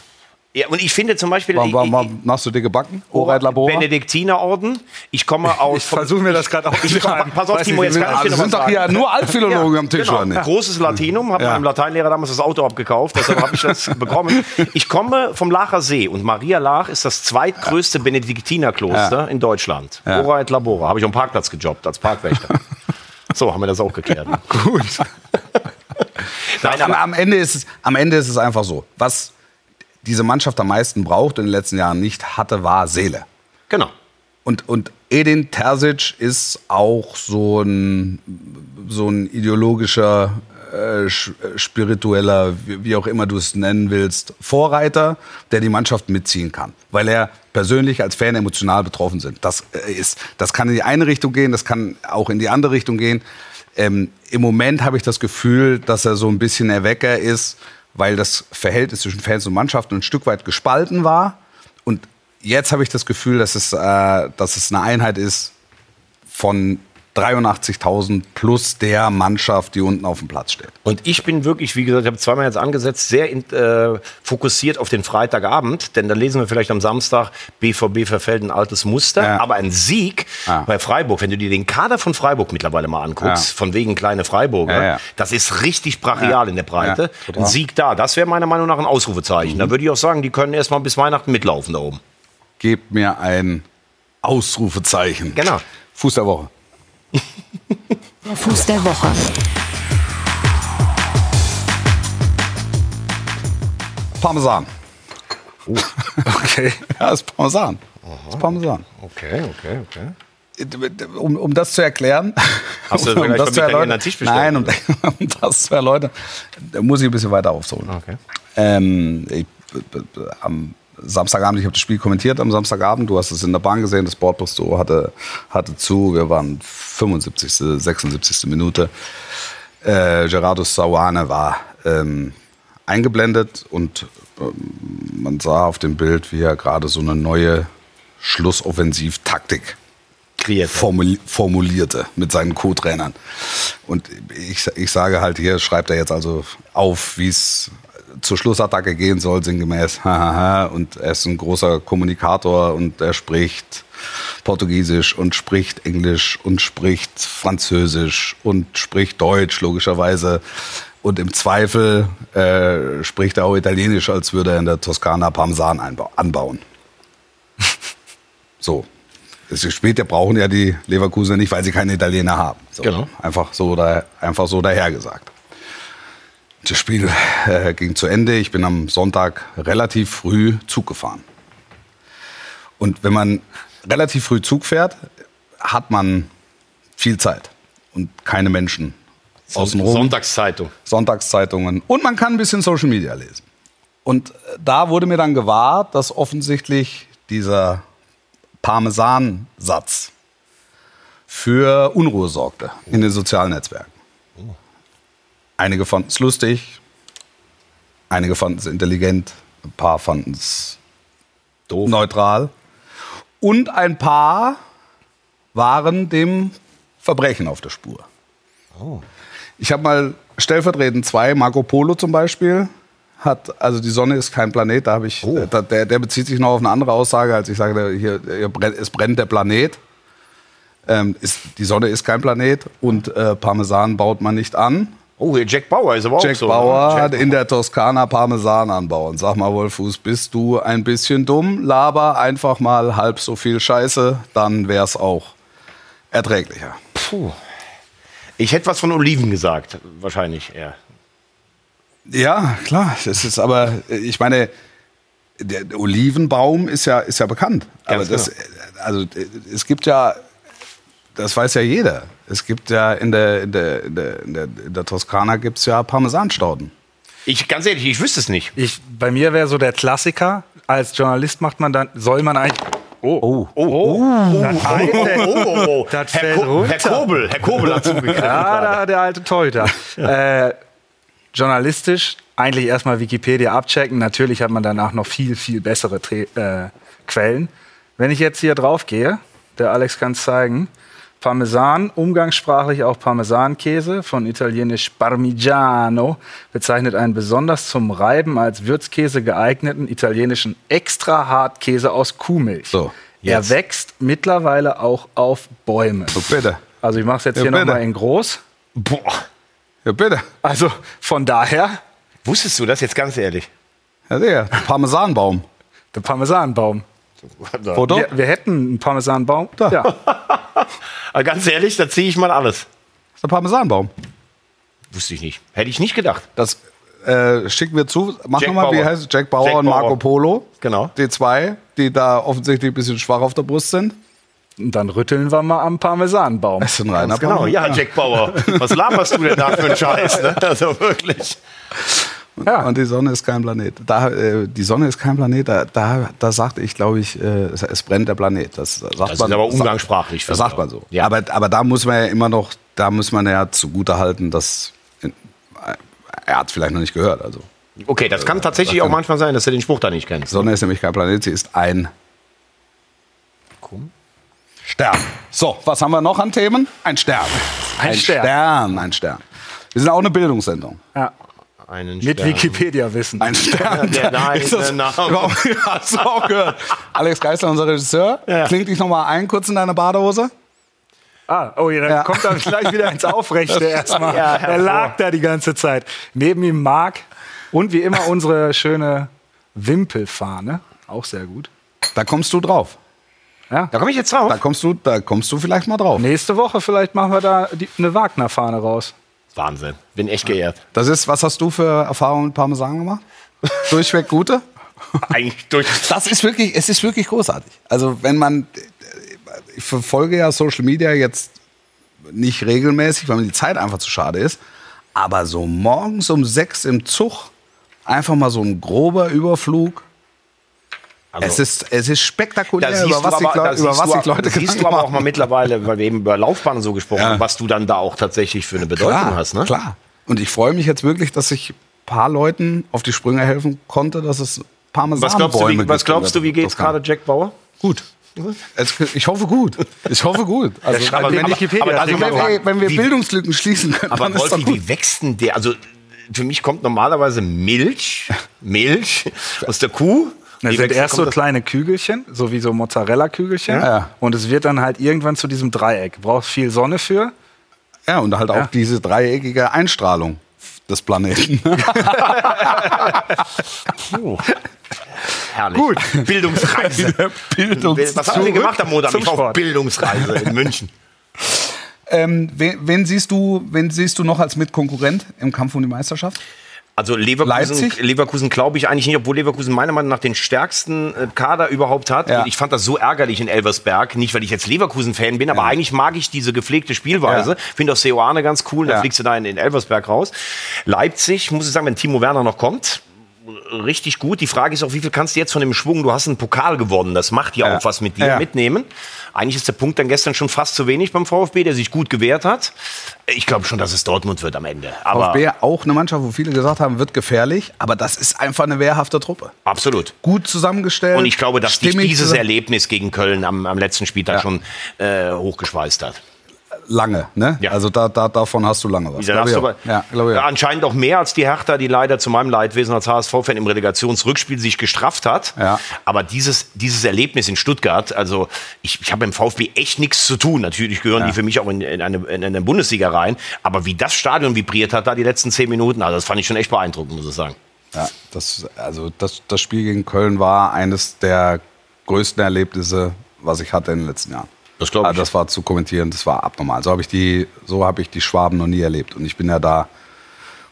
Ja, und ich finde zum Beispiel. Warum, warum, warum machst du dicke Backen? Ora et Labora? Benediktinerorden. Ich komme aus. Ich versuche mir das gerade auch Ich pass auf, Timo, jetzt kann ich Also sind doch hier nur Altphilologen am Tisch, genau. oder nicht? Großes Latinum, habe Ja. meinem Lateinlehrer damals das Auto abgekauft, deshalb habe ich das bekommen. Ich komme vom Lacher See und Maria Lach ist das zweitgrößte Benediktinerkloster Ja. in Deutschland. Ja. Ora et Labora. Habe ich am Parkplatz gejobbt als Parkwächter. so, haben wir das auch geklärt. Gut. Nein, am, aber, am, Ende ist es, am Ende ist es einfach so. Was diese Mannschaft am meisten braucht in den letzten Jahren nicht hatte, war Seele. genau. Und, und Edin Terzic ist auch so ein, so ein ideologischer, äh, äh, spiritueller, wie, wie auch immer du es nennen willst, Vorreiter, der die Mannschaft mitziehen kann. Weil er persönlich als Fan emotional betroffen sind. Das, äh, ist, das kann in die eine Richtung gehen, das kann auch in die andere Richtung gehen. Ähm, Im Moment habe ich das Gefühl, dass er so ein bisschen Erwecker ist, weil das Verhältnis zwischen Fans und Mannschaften ein Stück weit gespalten war. Und jetzt habe ich das Gefühl, dass es, äh, dass es eine Einheit ist von 83.000 plus der Mannschaft, die unten auf dem Platz steht. Und ich bin wirklich, wie gesagt, ich habe zweimal jetzt angesetzt, sehr äh, fokussiert auf den Freitagabend, denn da lesen wir vielleicht am Samstag, BVB verfällt ein altes Muster, Ja. aber ein Sieg Ja. bei Freiburg, wenn du dir den Kader von Freiburg mittlerweile mal anguckst, Ja. von wegen kleine Freiburger, das ist richtig brachial in der Breite. Mhm. ein Sieg da, das wäre meiner Meinung nach ein Ausrufezeichen. Da würde ich auch sagen, die können erst mal bis Weihnachten mitlaufen da oben. Gebt mir ein Ausrufezeichen. Genau. Fuß der Woche. Der Fuß der Woche. Parmesan. Okay. Ja, ist Parmesan. Ist Parmesan. Okay, okay, okay. Um, um das zu erklären. Hast du um vielleicht das zu erläutern, einen Tisch bestellt, Nein, um, um das zu erläutern, da muss ich ein bisschen weiter aufholen. Okay. Ähm, ich, am Samstagabend, ich habe das Spiel kommentiert am Samstagabend, du hast es in der Bahn gesehen, das Bordbistro hatte, hatte zu, wir waren 75., 76. Minute. Äh, Gerardo Sauane war ähm, eingeblendet und ähm, man sah auf dem Bild, wie er gerade so eine neue Schlussoffensivtaktik formulierte mit seinen Co-Trainern. Und ich, ich sage halt hier, schreibt er jetzt also auf, wie es zur Schlussattacke gehen soll, sinngemäß. Und er ist ein großer Kommunikator und er spricht Portugiesisch und spricht Englisch und spricht Französisch und spricht Deutsch, logischerweise. Und im Zweifel äh, spricht er auch Italienisch, als würde er in der Toskana Parmesan anbauen. So. Es später brauchen ja die Leverkusener nicht, weil sie keine Italiener haben. So. Genau. Einfach so, da, einfach so dahergesagt. Das Spiel äh, ging zu Ende. Ich bin am Sonntag relativ früh Zug gefahren. Und wenn man relativ früh Zug fährt, hat man viel Zeit und keine Menschen außenrum. Sonntagszeitung. Sonntagszeitungen und man kann ein bisschen Social Media lesen. Und äh, da wurde mir dann gewahr, dass offensichtlich dieser Parmesan-Satz für Unruhe sorgte in den sozialen Netzwerken. Einige fanden es lustig, einige fanden es intelligent, ein paar fanden es neutral und ein paar waren dem Verbrechen auf der Spur. Ich habe mal stellvertretend zwei, Marco Polo zum Beispiel, hat, also die Sonne ist kein Planet, da habe ich, Oh. der, der bezieht sich noch auf eine andere Aussage, als ich sage, hier, hier brennt, es brennt der Planet. Ähm, ist, die Sonne ist kein Planet und äh, Parmesan baut man nicht an. Oh, Jack Bauer ist aber auch Jack so. Bauer ne? hat in der Toskana Parmesan anbauen. Sag mal, Wolfuß, bist du ein bisschen dumm? Laber einfach mal halb so viel Scheiße, dann wär's auch erträglicher. Ich hätte was von Oliven gesagt, wahrscheinlich eher. Ja, klar. Das ist aber, ich meine, der Olivenbaum ist ja, ist ja bekannt. Aber Ganz das, also, äh, es gibt ja, das weiß ja jeder. Es gibt ja in der, in der, in der, in der, in der Toskana gibt es ja Parmesanstauden. Ich, ganz ehrlich, ich wüsste es nicht. Ich, bei mir wäre so der Klassiker. Als Journalist macht man dann, soll man eigentlich. Oh, oh, oh, oh, das, fällt- Oh, oh, oh. Das Herr, fällt Ko runter. Herr Kobel, Herr Kobel hat zugekriegt. Ja, da, der alte Torhüter. äh, journalistisch eigentlich erstmal Wikipedia abchecken. Natürlich hat man danach noch viel, viel bessere Tre äh, Quellen. Wenn ich jetzt hier drauf gehe, der Alex kann es zeigen. Parmesan, umgangssprachlich auch Parmesankäse, von italienisch Parmigiano, bezeichnet einen besonders zum Reiben als Würzkäse geeigneten italienischen Extra-Hartkäse aus Kuhmilch. So, er wächst mittlerweile auch auf Bäumen. So, bitte. Also ich mache es jetzt Ja, hier nochmal in groß. Boah. Ja, bitte. Also von daher Wusstest du das jetzt ganz ehrlich? Ja, der Parmesanbaum. der Parmesanbaum. Foto? Wir, wir hätten einen Parmesanbaum. Da. Ja. Aber ganz ehrlich, da ziehe ich mal alles. Das ist der Parmesanbaum. Wusste ich nicht. Hätte ich nicht gedacht. Das äh, schicken wir zu. Mach Jack nochmal, wie Bauer. heißt es? Jack Bauer Jack und Marco Bauer. Polo. Genau. Die zwei, die da offensichtlich ein bisschen schwach auf der Brust sind. Und dann rütteln wir mal am Parmesanbaum. Das ist ein reiner Genau, Parmesan. ja, Jack Bauer. Was laberst du denn da für einen Scheiß? Ne? Also wirklich. Ja. Und die Sonne ist kein Planet. Da, äh, die Sonne ist kein Planet, da, da, da sagte ich, glaube ich, äh, es, es brennt der Planet. Das, sagt Das ist aber umgangssprachlich. Das sagt man so. Ja. Aber, aber da muss man ja immer noch, da muss man ja zugute halten, dass äh, er hat es vielleicht noch nicht gehört. Also Okay, das kann tatsächlich auch manchmal sein, dass du den Spruch da nicht kennst. Sonne ist nämlich kein Planet, sie ist ein Stern. So, was haben wir noch an Themen? Ein Stern. Ein Stern. Stern, ein Stern. Wir sind auch eine Bildungssendung. Ja. Einen Mit Stern. Wikipedia-Wissen. Ein Stern. Der deine Ist das- Name. Hast du auch gehört? Alex Geisler, unser Regisseur. Ja. Klingt dich noch mal ein, kurz in deine Badehose. Ah, oh, ja, dann Ja. kommt er gleich wieder ins Aufrechte erstmal. Ja, er lag da die ganze Zeit. Neben ihm Marc und wie immer unsere schöne Wimpelfahne. Auch sehr gut. Da kommst du drauf. Ja. Da komme ich jetzt drauf. Da kommst du, da kommst du vielleicht mal drauf. Nächste Woche vielleicht machen wir da die, eine Wagner-Fahne raus. Wahnsinn. Bin echt geehrt. Das ist, was hast du für Erfahrungen mit Parmesan gemacht? Durchweg gute? Eigentlich durch. Das ist wirklich, es ist wirklich großartig. Also wenn man, ich verfolge ja Social Media jetzt nicht regelmäßig, weil mir die Zeit einfach zu schade ist. Aber so morgens um sechs im Zug einfach mal so ein grober Überflug. Also, es ist, es ist spektakulär, über was, sich aber- Leute, über was aber- Leute siehst du aber auch mal mittlerweile, weil wir eben über Laufbahn so gesprochen Ja. haben, was du dann da auch tatsächlich für eine Bedeutung Klar, hast. Ne? klar. Und ich freue mich jetzt wirklich, dass ich ein paar Leuten auf die Sprünge helfen konnte, dass es Parmesan Was glaubst du, wie, was glaubst du, wie geht's Toskana. gerade Jack Bauer? Gut. Es, ich hoffe gut. Ich hoffe gut. Also, schreibt wenn, ich- Wikipedia- aber, also wenn, wir, wenn wir Wie- Bildungslücken schließen können, Aber dann ist doch Wolfi, gut. wie wächst denn der? Also für mich kommt normalerweise Milch, Milch aus der Kuh. Wie sind erst so kleine Kügelchen, so wie so Mozzarella-Kügelchen. Ja. Und es wird dann halt irgendwann zu diesem Dreieck. Brauchst viel Sonne für. Ja, und halt auch Ja. diese dreieckige Einstrahlung des Planeten. Herrlich. Gut. Bildungsreise. Bildungs- Was haben wir gemacht am Montag? Ich war auf. Bildungsreise in München. ähm, wen, wen, siehst du, wen siehst du noch als Mitkonkurrent im Kampf um die Meisterschaft? Also Leverkusen, Leipzig? Leverkusen glaube ich eigentlich nicht, obwohl Leverkusen meiner Meinung nach den stärksten äh, Kader überhaupt hat. Ja. Ich fand das so ärgerlich in Elversberg. Nicht, weil ich jetzt Leverkusen-Fan bin, aber eigentlich mag ich diese gepflegte Spielweise. Ja. Finde auch Seoane ganz cool. Dann Ja. fliegst du da in, in Elversberg raus. Leipzig, muss ich sagen, wenn Timo Werner noch kommt, richtig gut. Die Frage ist auch, wie viel kannst du jetzt von dem Schwung, du hast einen Pokal gewonnen, das macht ja, Ja. auch was mit dir, Ja. mitnehmen. Eigentlich ist der Punkt dann gestern schon fast zu wenig beim VfB, der sich gut gewehrt hat. Ich glaube schon, dass es Dortmund wird am Ende. Aber VfB auch eine Mannschaft, wo viele gesagt haben, wird gefährlich, aber das ist einfach eine wehrhafte Truppe. absolut. Gut zusammengestellt. Und ich glaube, dass dich dieses Erlebnis gegen Köln am, am letzten Spieltag Ja. schon äh, hochgeschweißt hat. Lange, ne? Ja. Also da, da, davon hast du lange was. Glaub du ja, ja, anscheinend auch mehr als die Hertha, die leider zu meinem Leidwesen als HSV-Fan im Relegationsrückspiel sich gestrafft hat. Aber dieses, dieses Erlebnis in Stuttgart, also ich, ich habe im VfB echt nichts zu tun. Natürlich gehören die für mich auch in, in, eine, in eine Bundesliga rein. Aber wie das Stadion vibriert hat da die letzten zehn Minuten, also das fand ich schon echt beeindruckend, muss ich sagen. Ja, das, also das, das Spiel gegen Köln war eines der größten Erlebnisse, was ich hatte in den letzten Jahren. Das glaube ich. Also das war zu kommentieren, das war abnormal. So habe ich die, so habe ich die Schwaben noch nie erlebt. Und ich bin ja da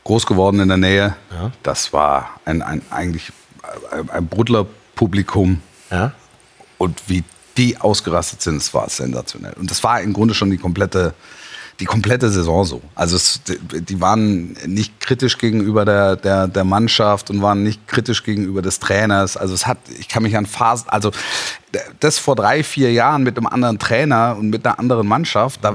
groß geworden in der Nähe. Das war ein, ein eigentlich ein, Brudler-Publikum. Ja? Und wie die ausgerastet sind, das war sensationell. Und das war im Grunde schon die komplette, die komplette Saison so. Also es, die die waren nicht kritisch gegenüber der, der, der Mannschaft und waren nicht kritisch gegenüber des Trainers. Also es hat, ich kann mich an Phasen, also das vor drei, vier Jahren mit einem anderen Trainer und mit einer anderen Mannschaft, da,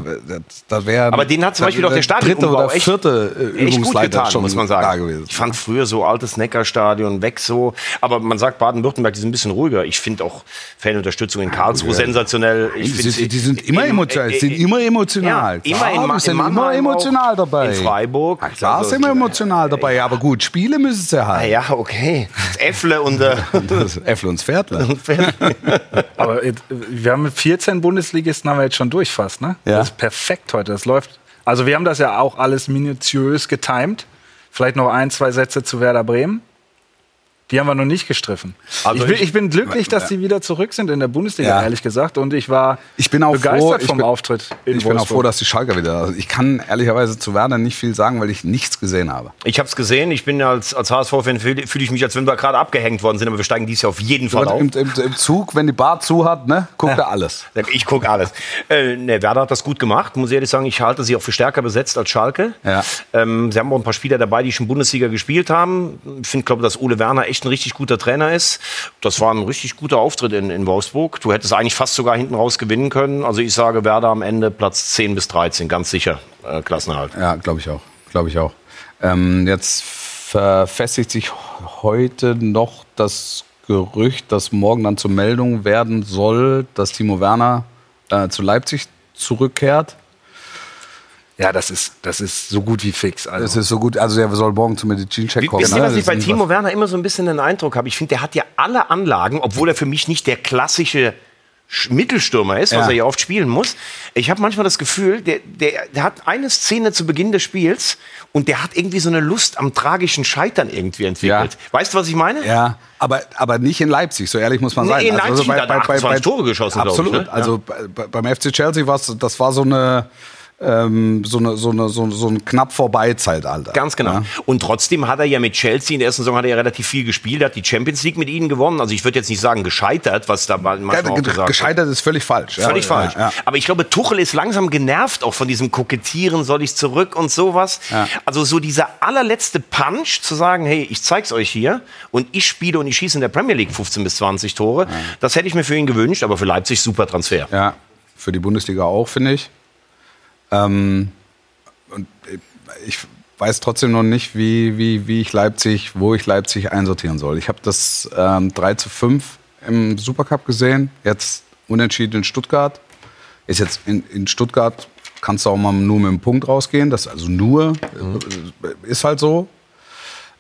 da wäre Aber den hat zum Beispiel doch der dritte Stadionumbau oder vierte äh, Echt Übungsleiter getan, schon muss man sagen. Ich fand früher so altes Neckarstadion weg so, aber man sagt Baden-Württemberg, die sind ein bisschen ruhiger. Ich finde auch Fanunterstützung in Karlsruhe sensationell. Ich Die find sind, die sind im- immer im- emotional. äh, sind immer emotional. Ja, immer Klar, in sind in immer emotional auch, dabei. in Freiburg. Ja, klar Also, sind wir emotional dabei. Ja, aber gut, Spiele müssen sie ja halt. ja, okay. Äffle und äh, Äffle und Pferdler. Aber jetzt, wir haben mit 14 Bundesligisten haben wir jetzt schon durch fast, ne? Ja. Das ist perfekt heute. Das läuft. Also wir haben das ja auch alles minutiös getimt. Vielleicht noch ein, zwei Sätze zu Werder Bremen. Die haben wir noch nicht gestriffen. Also ich, bin, ich- bin glücklich, dass die wieder zurück sind in der Bundesliga, Ja. ehrlich gesagt. Und ich war Ich bin auch begeistert froh, ich vom bin- Auftritt in Ich bin auch Wolfsburg. froh, dass die Schalker wieder. Also ich kann ehrlicherweise zu Werder nicht viel sagen, weil ich nichts gesehen habe. Ich habe es gesehen. Ich bin ja als, als HSV-Fan fühle fühl ich mich, als wenn wir gerade abgehängt worden sind. Aber wir steigen dies Jahr auf jeden Fall auf. Im, im, Im Zug, wenn die Bar zu hat, ne, guckt er alles. Ich gucke alles. Äh, ne, Werder hat das gut gemacht. Muss ich ehrlich sagen, ich halte sie auch für stärker besetzt als Schalke. Ja. Ähm, sie haben auch ein paar Spieler dabei, die schon Bundesliga gespielt haben. Ich finde, glaube, dass Ole Werner echt ein richtig guter Trainer ist. Das war ein richtig guter Auftritt in, in Wolfsburg. Du hättest eigentlich fast sogar hinten raus gewinnen können. Also ich sage Werder am Ende Platz 10 bis 13, ganz sicher. Äh, Klassenerhalt. Ja, glaube ich auch. Glaube ich auch. Ähm, jetzt verfestigt sich heute noch das Gerücht, dass morgen dann zur Meldung werden soll, dass Timo Werner äh, zu Leipzig zurückkehrt. Ja, das ist, das ist so gut wie fix. Also. Das ist so gut. Also er soll morgen zum Medizincheck kommen. Wisst ihr, ne? was ich Das bei sind Timo Werner immer so ein bisschen den Eindruck habe? Ich finde, der hat ja alle Anlagen, obwohl er für mich nicht der klassische Sch- Mittelstürmer ist, was Ja. er ja oft spielen muss. Ich habe manchmal das Gefühl, der, der, der hat eine Szene zu Beginn des Spiels und der hat irgendwie so eine Lust am tragischen Scheitern irgendwie entwickelt. Ja. Weißt du, was ich meine? Ja, aber, aber nicht in Leipzig, so ehrlich muss man Nee, sein. in Leipzig, da hat er 28 Tore geschossen, glaub ich, Absolut. ne? Also bei, bei- beim FC Chelsea war das war so eine, ähm, so eine, so eine, so, so ein knapp Vorbeizeitalter. Ganz genau. Ja. Und trotzdem hat er ja mit Chelsea in der ersten Saison hat er ja relativ viel gespielt, hat die Champions League mit ihnen gewonnen. Also ich würde jetzt nicht sagen gescheitert, was da manchmal auch Ge- gesagt. Gescheitert ist völlig falsch. ja. Völlig falsch. Ja, ja. Aber ich glaube, Tuchel ist langsam genervt auch von diesem Kokettieren, soll ich zurück und sowas. Ja. Also so dieser allerletzte Punch zu sagen, hey, ich zeig's euch hier und ich spiele und ich schieße in der Premier League 15 bis 20 Tore, das hätte ich mir für ihn gewünscht, aber für Leipzig super Transfer. Ja, für die Bundesliga auch, finde ich. Ähm, und ich weiß trotzdem noch nicht, wie, wie, wie ich Leipzig, wo ich Leipzig einsortieren soll. Ich habe das ähm, 3 zu 5 im Supercup gesehen, jetzt unentschieden in Stuttgart. Ist jetzt in, in Stuttgart, kannst du auch mal nur mit einem Punkt rausgehen. Das also nur, äh, ist halt so.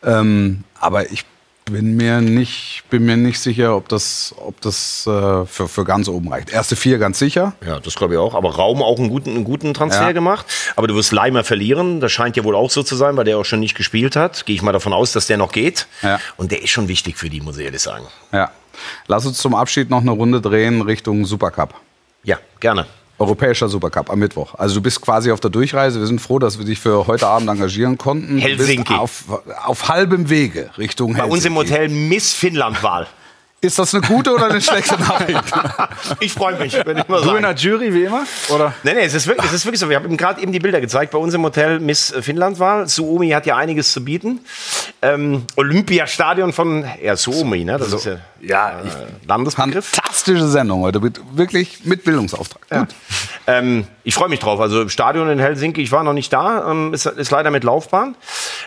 Ähm, aber ich bin mir nicht, bin mir nicht sicher, ob das, ob das äh, für, für ganz oben reicht. Erste vier ganz sicher. Ja, das glaube ich auch. Aber Raum auch einen guten, einen guten Transfer Ja. gemacht. Aber du wirst Leimer verlieren. Das scheint ja wohl auch so zu sein, weil der auch schon nicht gespielt hat. Gehe ich mal davon aus, dass der noch geht. Ja. Und der ist schon wichtig für die, muss ich ehrlich sagen. Ja. Lass uns zum Abschied noch eine Runde drehen Richtung Supercup. Ja, gerne. Europäischer Supercup am Mittwoch. Also du bist quasi auf der Durchreise. Wir sind froh, dass wir dich für heute Abend engagieren konnten. Helsinki. Auf, auf halbem Wege Richtung Bei Helsinki. uns im Hotel Miss Finnland-Wahl. Ist das eine gute oder eine schlechte Nachricht? Ich freue mich, wenn ich mal Du in der. Jury wie immer? Oder? Nee, nee, es ist wirklich, es ist wirklich so. Wir haben ihm gerade eben die Bilder gezeigt. Bei uns im Hotel Miss Finnland-Wahl. Suomi hat ja einiges zu bieten. Ähm, Olympiastadion von ja, Suomi, ne? Das ist ja, Ja, ich, äh, Landesbegriff. Fantastische Sendung heute. Mit, wirklich mit Bildungsauftrag. Gut. Ähm, ich freue mich drauf. Also im Stadion in Helsinki, ich war noch nicht da, ähm, ist, ist leider mit Laufbahn.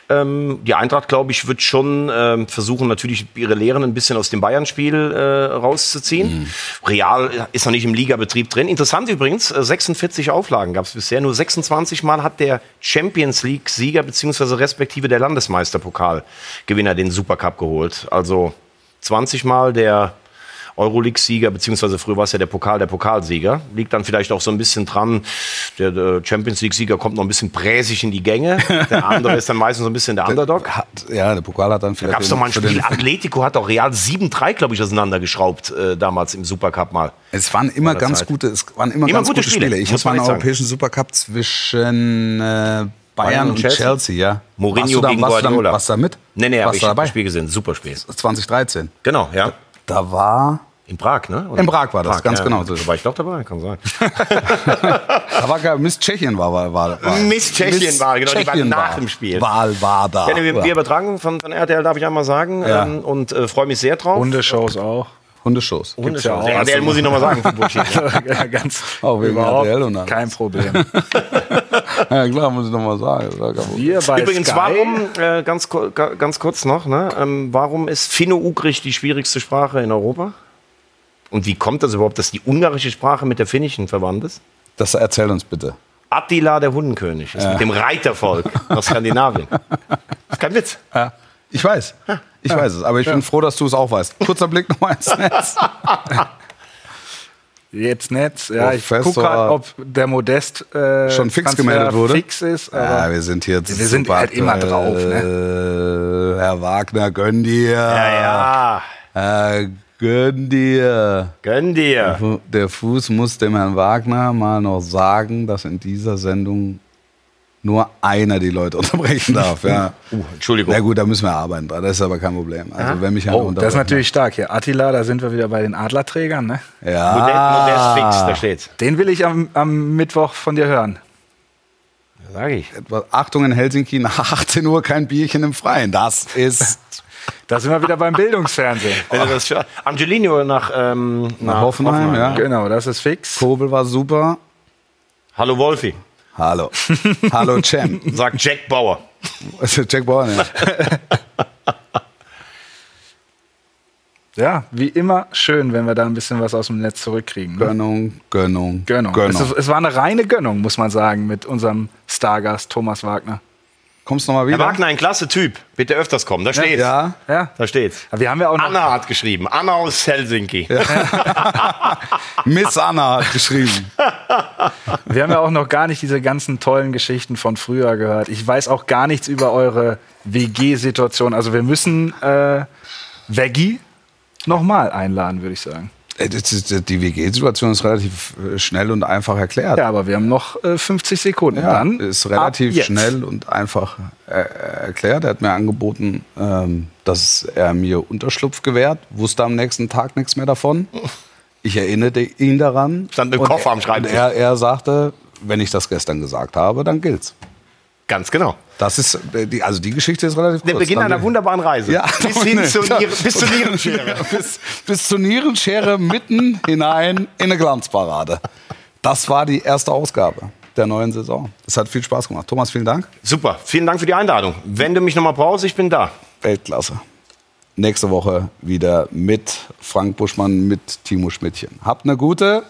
Ähm, die Eintracht, glaube ich, wird schon ähm, versuchen, natürlich ihre Lehren ein bisschen aus dem Bayern-Spiel äh, rauszuziehen. Real ist noch nicht im Ligabetrieb drin. Interessant übrigens, äh, 46 Auflagen gab es bisher. Nur 26 Mal hat der Champions League-Sieger beziehungsweise respektive der Landesmeisterpokal-Gewinner den Supercup geholt. Also 20 Mal der Euroleague-Sieger, beziehungsweise früher war es ja der Pokal, der Pokalsieger. Liegt dann vielleicht auch so ein bisschen dran, der, der Champions League-Sieger kommt noch ein bisschen präsig in die Gänge. Der andere ist dann meistens so ein bisschen der Underdog. Hat, ja, der Pokal hat dann Da vielleicht. gab es doch mal ein Spiel, Atletico hat doch Real 7-3, glaube ich, auseinandergeschraubt, äh, damals im Supercup mal. Es waren immer ganz Zeit. gute, es waren immer, Immer ganz gute gute, Spiele, Spiele. Ich habe mal einen europäischen Supercup zwischen äh, Bayern, und Chelsea, Chelsea? ja. Mourinho da, gegen warst du da, Guardiola. warst du da mit? Nee, nee, warst aber ich habe das Spiel gesehen, super Spiel. 2013. Genau, ja. Da war, In Prag, ne? Oder? In Prag war das, ganz genau so. Da war ich doch dabei, kann sein. da war gar, Miss Tschechien war, war, war, war. Miss Tschechien war, genau, die war Tschechien nach dem Spiel. Wahl war da. Ja, wir, wir übertragen von, von RTL, darf ich einmal sagen, Ja. ähm, und äh, freue mich sehr drauf. Hundeshows auch. Hundeshows. Gibt's ja auch. Ja, RTL muss ich nochmal sagen, für Bullshit. ja, ganz Auch wegen überhaupt RTL und alles. kein Problem. Ja, klar, muss ich nochmal sagen. War. Wir bei Übrigens, Sky, warum, äh, ganz, ganz kurz noch, ne, ähm, warum ist Finno-Ugrisch die schwierigste Sprache in Europa? Und wie kommt das überhaupt, dass die ungarische Sprache mit der finnischen verwandt ist? Das erzähl uns bitte. Attila, der Hundenkönig, ist mit dem Reitervolk aus Skandinavien. Das ist kein Witz. Ja, ich weiß. Ich weiß es, aber ich bin froh, dass du es auch weißt. Kurzer Blick nochmal ins Netz. Jetzt nicht. Ja, ich gucke gerade, ob der Modest äh, Schon fix Transfer gemeldet wurde? Fix ist. Aber Ja, wir sind hier Wir sind halt immer drauf, ne? Herr Wagner, gönn dir. Ja, ja. Äh, gönn dir. Gönn dir. Der Fuß muss dem Herrn Wagner mal noch sagen, dass in dieser Sendung nur einer die Leute unterbrechen darf. Ja. Uh, Entschuldigung. Na gut, da müssen wir arbeiten dran. Das ist aber kein Problem. Also wenn mich Oh, das ist natürlich stark hier. Attila, da sind wir wieder bei den Adlerträgern. Ne? ja. Modest, Modest fix, da steht's. Den will ich am, am Mittwoch von dir hören. Sag ich. Achtung in Helsinki, nach 18 Uhr kein Bierchen im Freien. Das ist Da sind wir wieder beim Bildungsfernsehen. Wenn du das scha- Angelino nach, ähm, nach Hoffenheim, ja. Genau, das ist fix. Kobel war super. Hallo Wolfi, Hallo. Hallo Cem. sagt Jack Bauer. Jack Bauer, ja. Ja, wie immer schön, wenn wir da ein bisschen was aus dem Netz zurückkriegen. Ne? Gönnung, Gönnung, Gönnung. Es, ist, es war eine reine Gönnung, muss man sagen, mit unserem Stargast Thomas Wagner. Kommst du nochmal wieder? Herr Wagner, ein klasse Typ. Bitte öfters kommen. Da steht's. Ja. Ja. Da steht's. Aber wir haben ja auch noch. Anna hat geschrieben. Anna aus Helsinki. Miss Anna hat geschrieben. Wir haben ja auch noch gar nicht diese ganzen tollen Geschichten von früher gehört. Ich weiß auch gar nichts über eure WG-Situation. Also wir müssen äh, Veggie nochmal einladen, würde ich sagen. Äh, Die WG-Situation ist relativ äh, schnell und einfach erklärt. Ja, aber wir haben noch äh, 50 Sekunden. Ja, Dann ist relativ schnell und einfach äh, erklärt. Er hat mir angeboten, ähm, dass er mir Unterschlupf gewährt. Wusste am nächsten Tag nichts mehr davon. Ich erinnerte ihn daran. Stand im Koffer am er- Schreibtisch. und Er, er sagte, wenn ich das gestern gesagt habe, dann gilt's. Ganz genau. Das ist, äh, die, also die Geschichte ist relativ Der kurz. Beginn Dann- einer wunderbaren Reise. Ja, bis hin zur, Nieren, bis zur Nierenschere. bis, bis zur Nierenschere mitten hinein in eine Glanzparade. Das war die erste Ausgabe der neuen Saison. Es hat viel Spaß gemacht. Thomas, vielen Dank. Super. Vielen Dank für die Einladung. Wenn du mich nochmal brauchst, ich bin da. Weltklasse. Nächste Woche wieder mit Frank Buschmann, mit Timo Schmidtchen. Habt eine gute,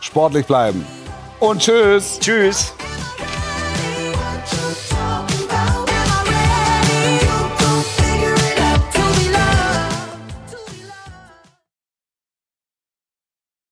sportlich bleiben und tschüss. Tschüss.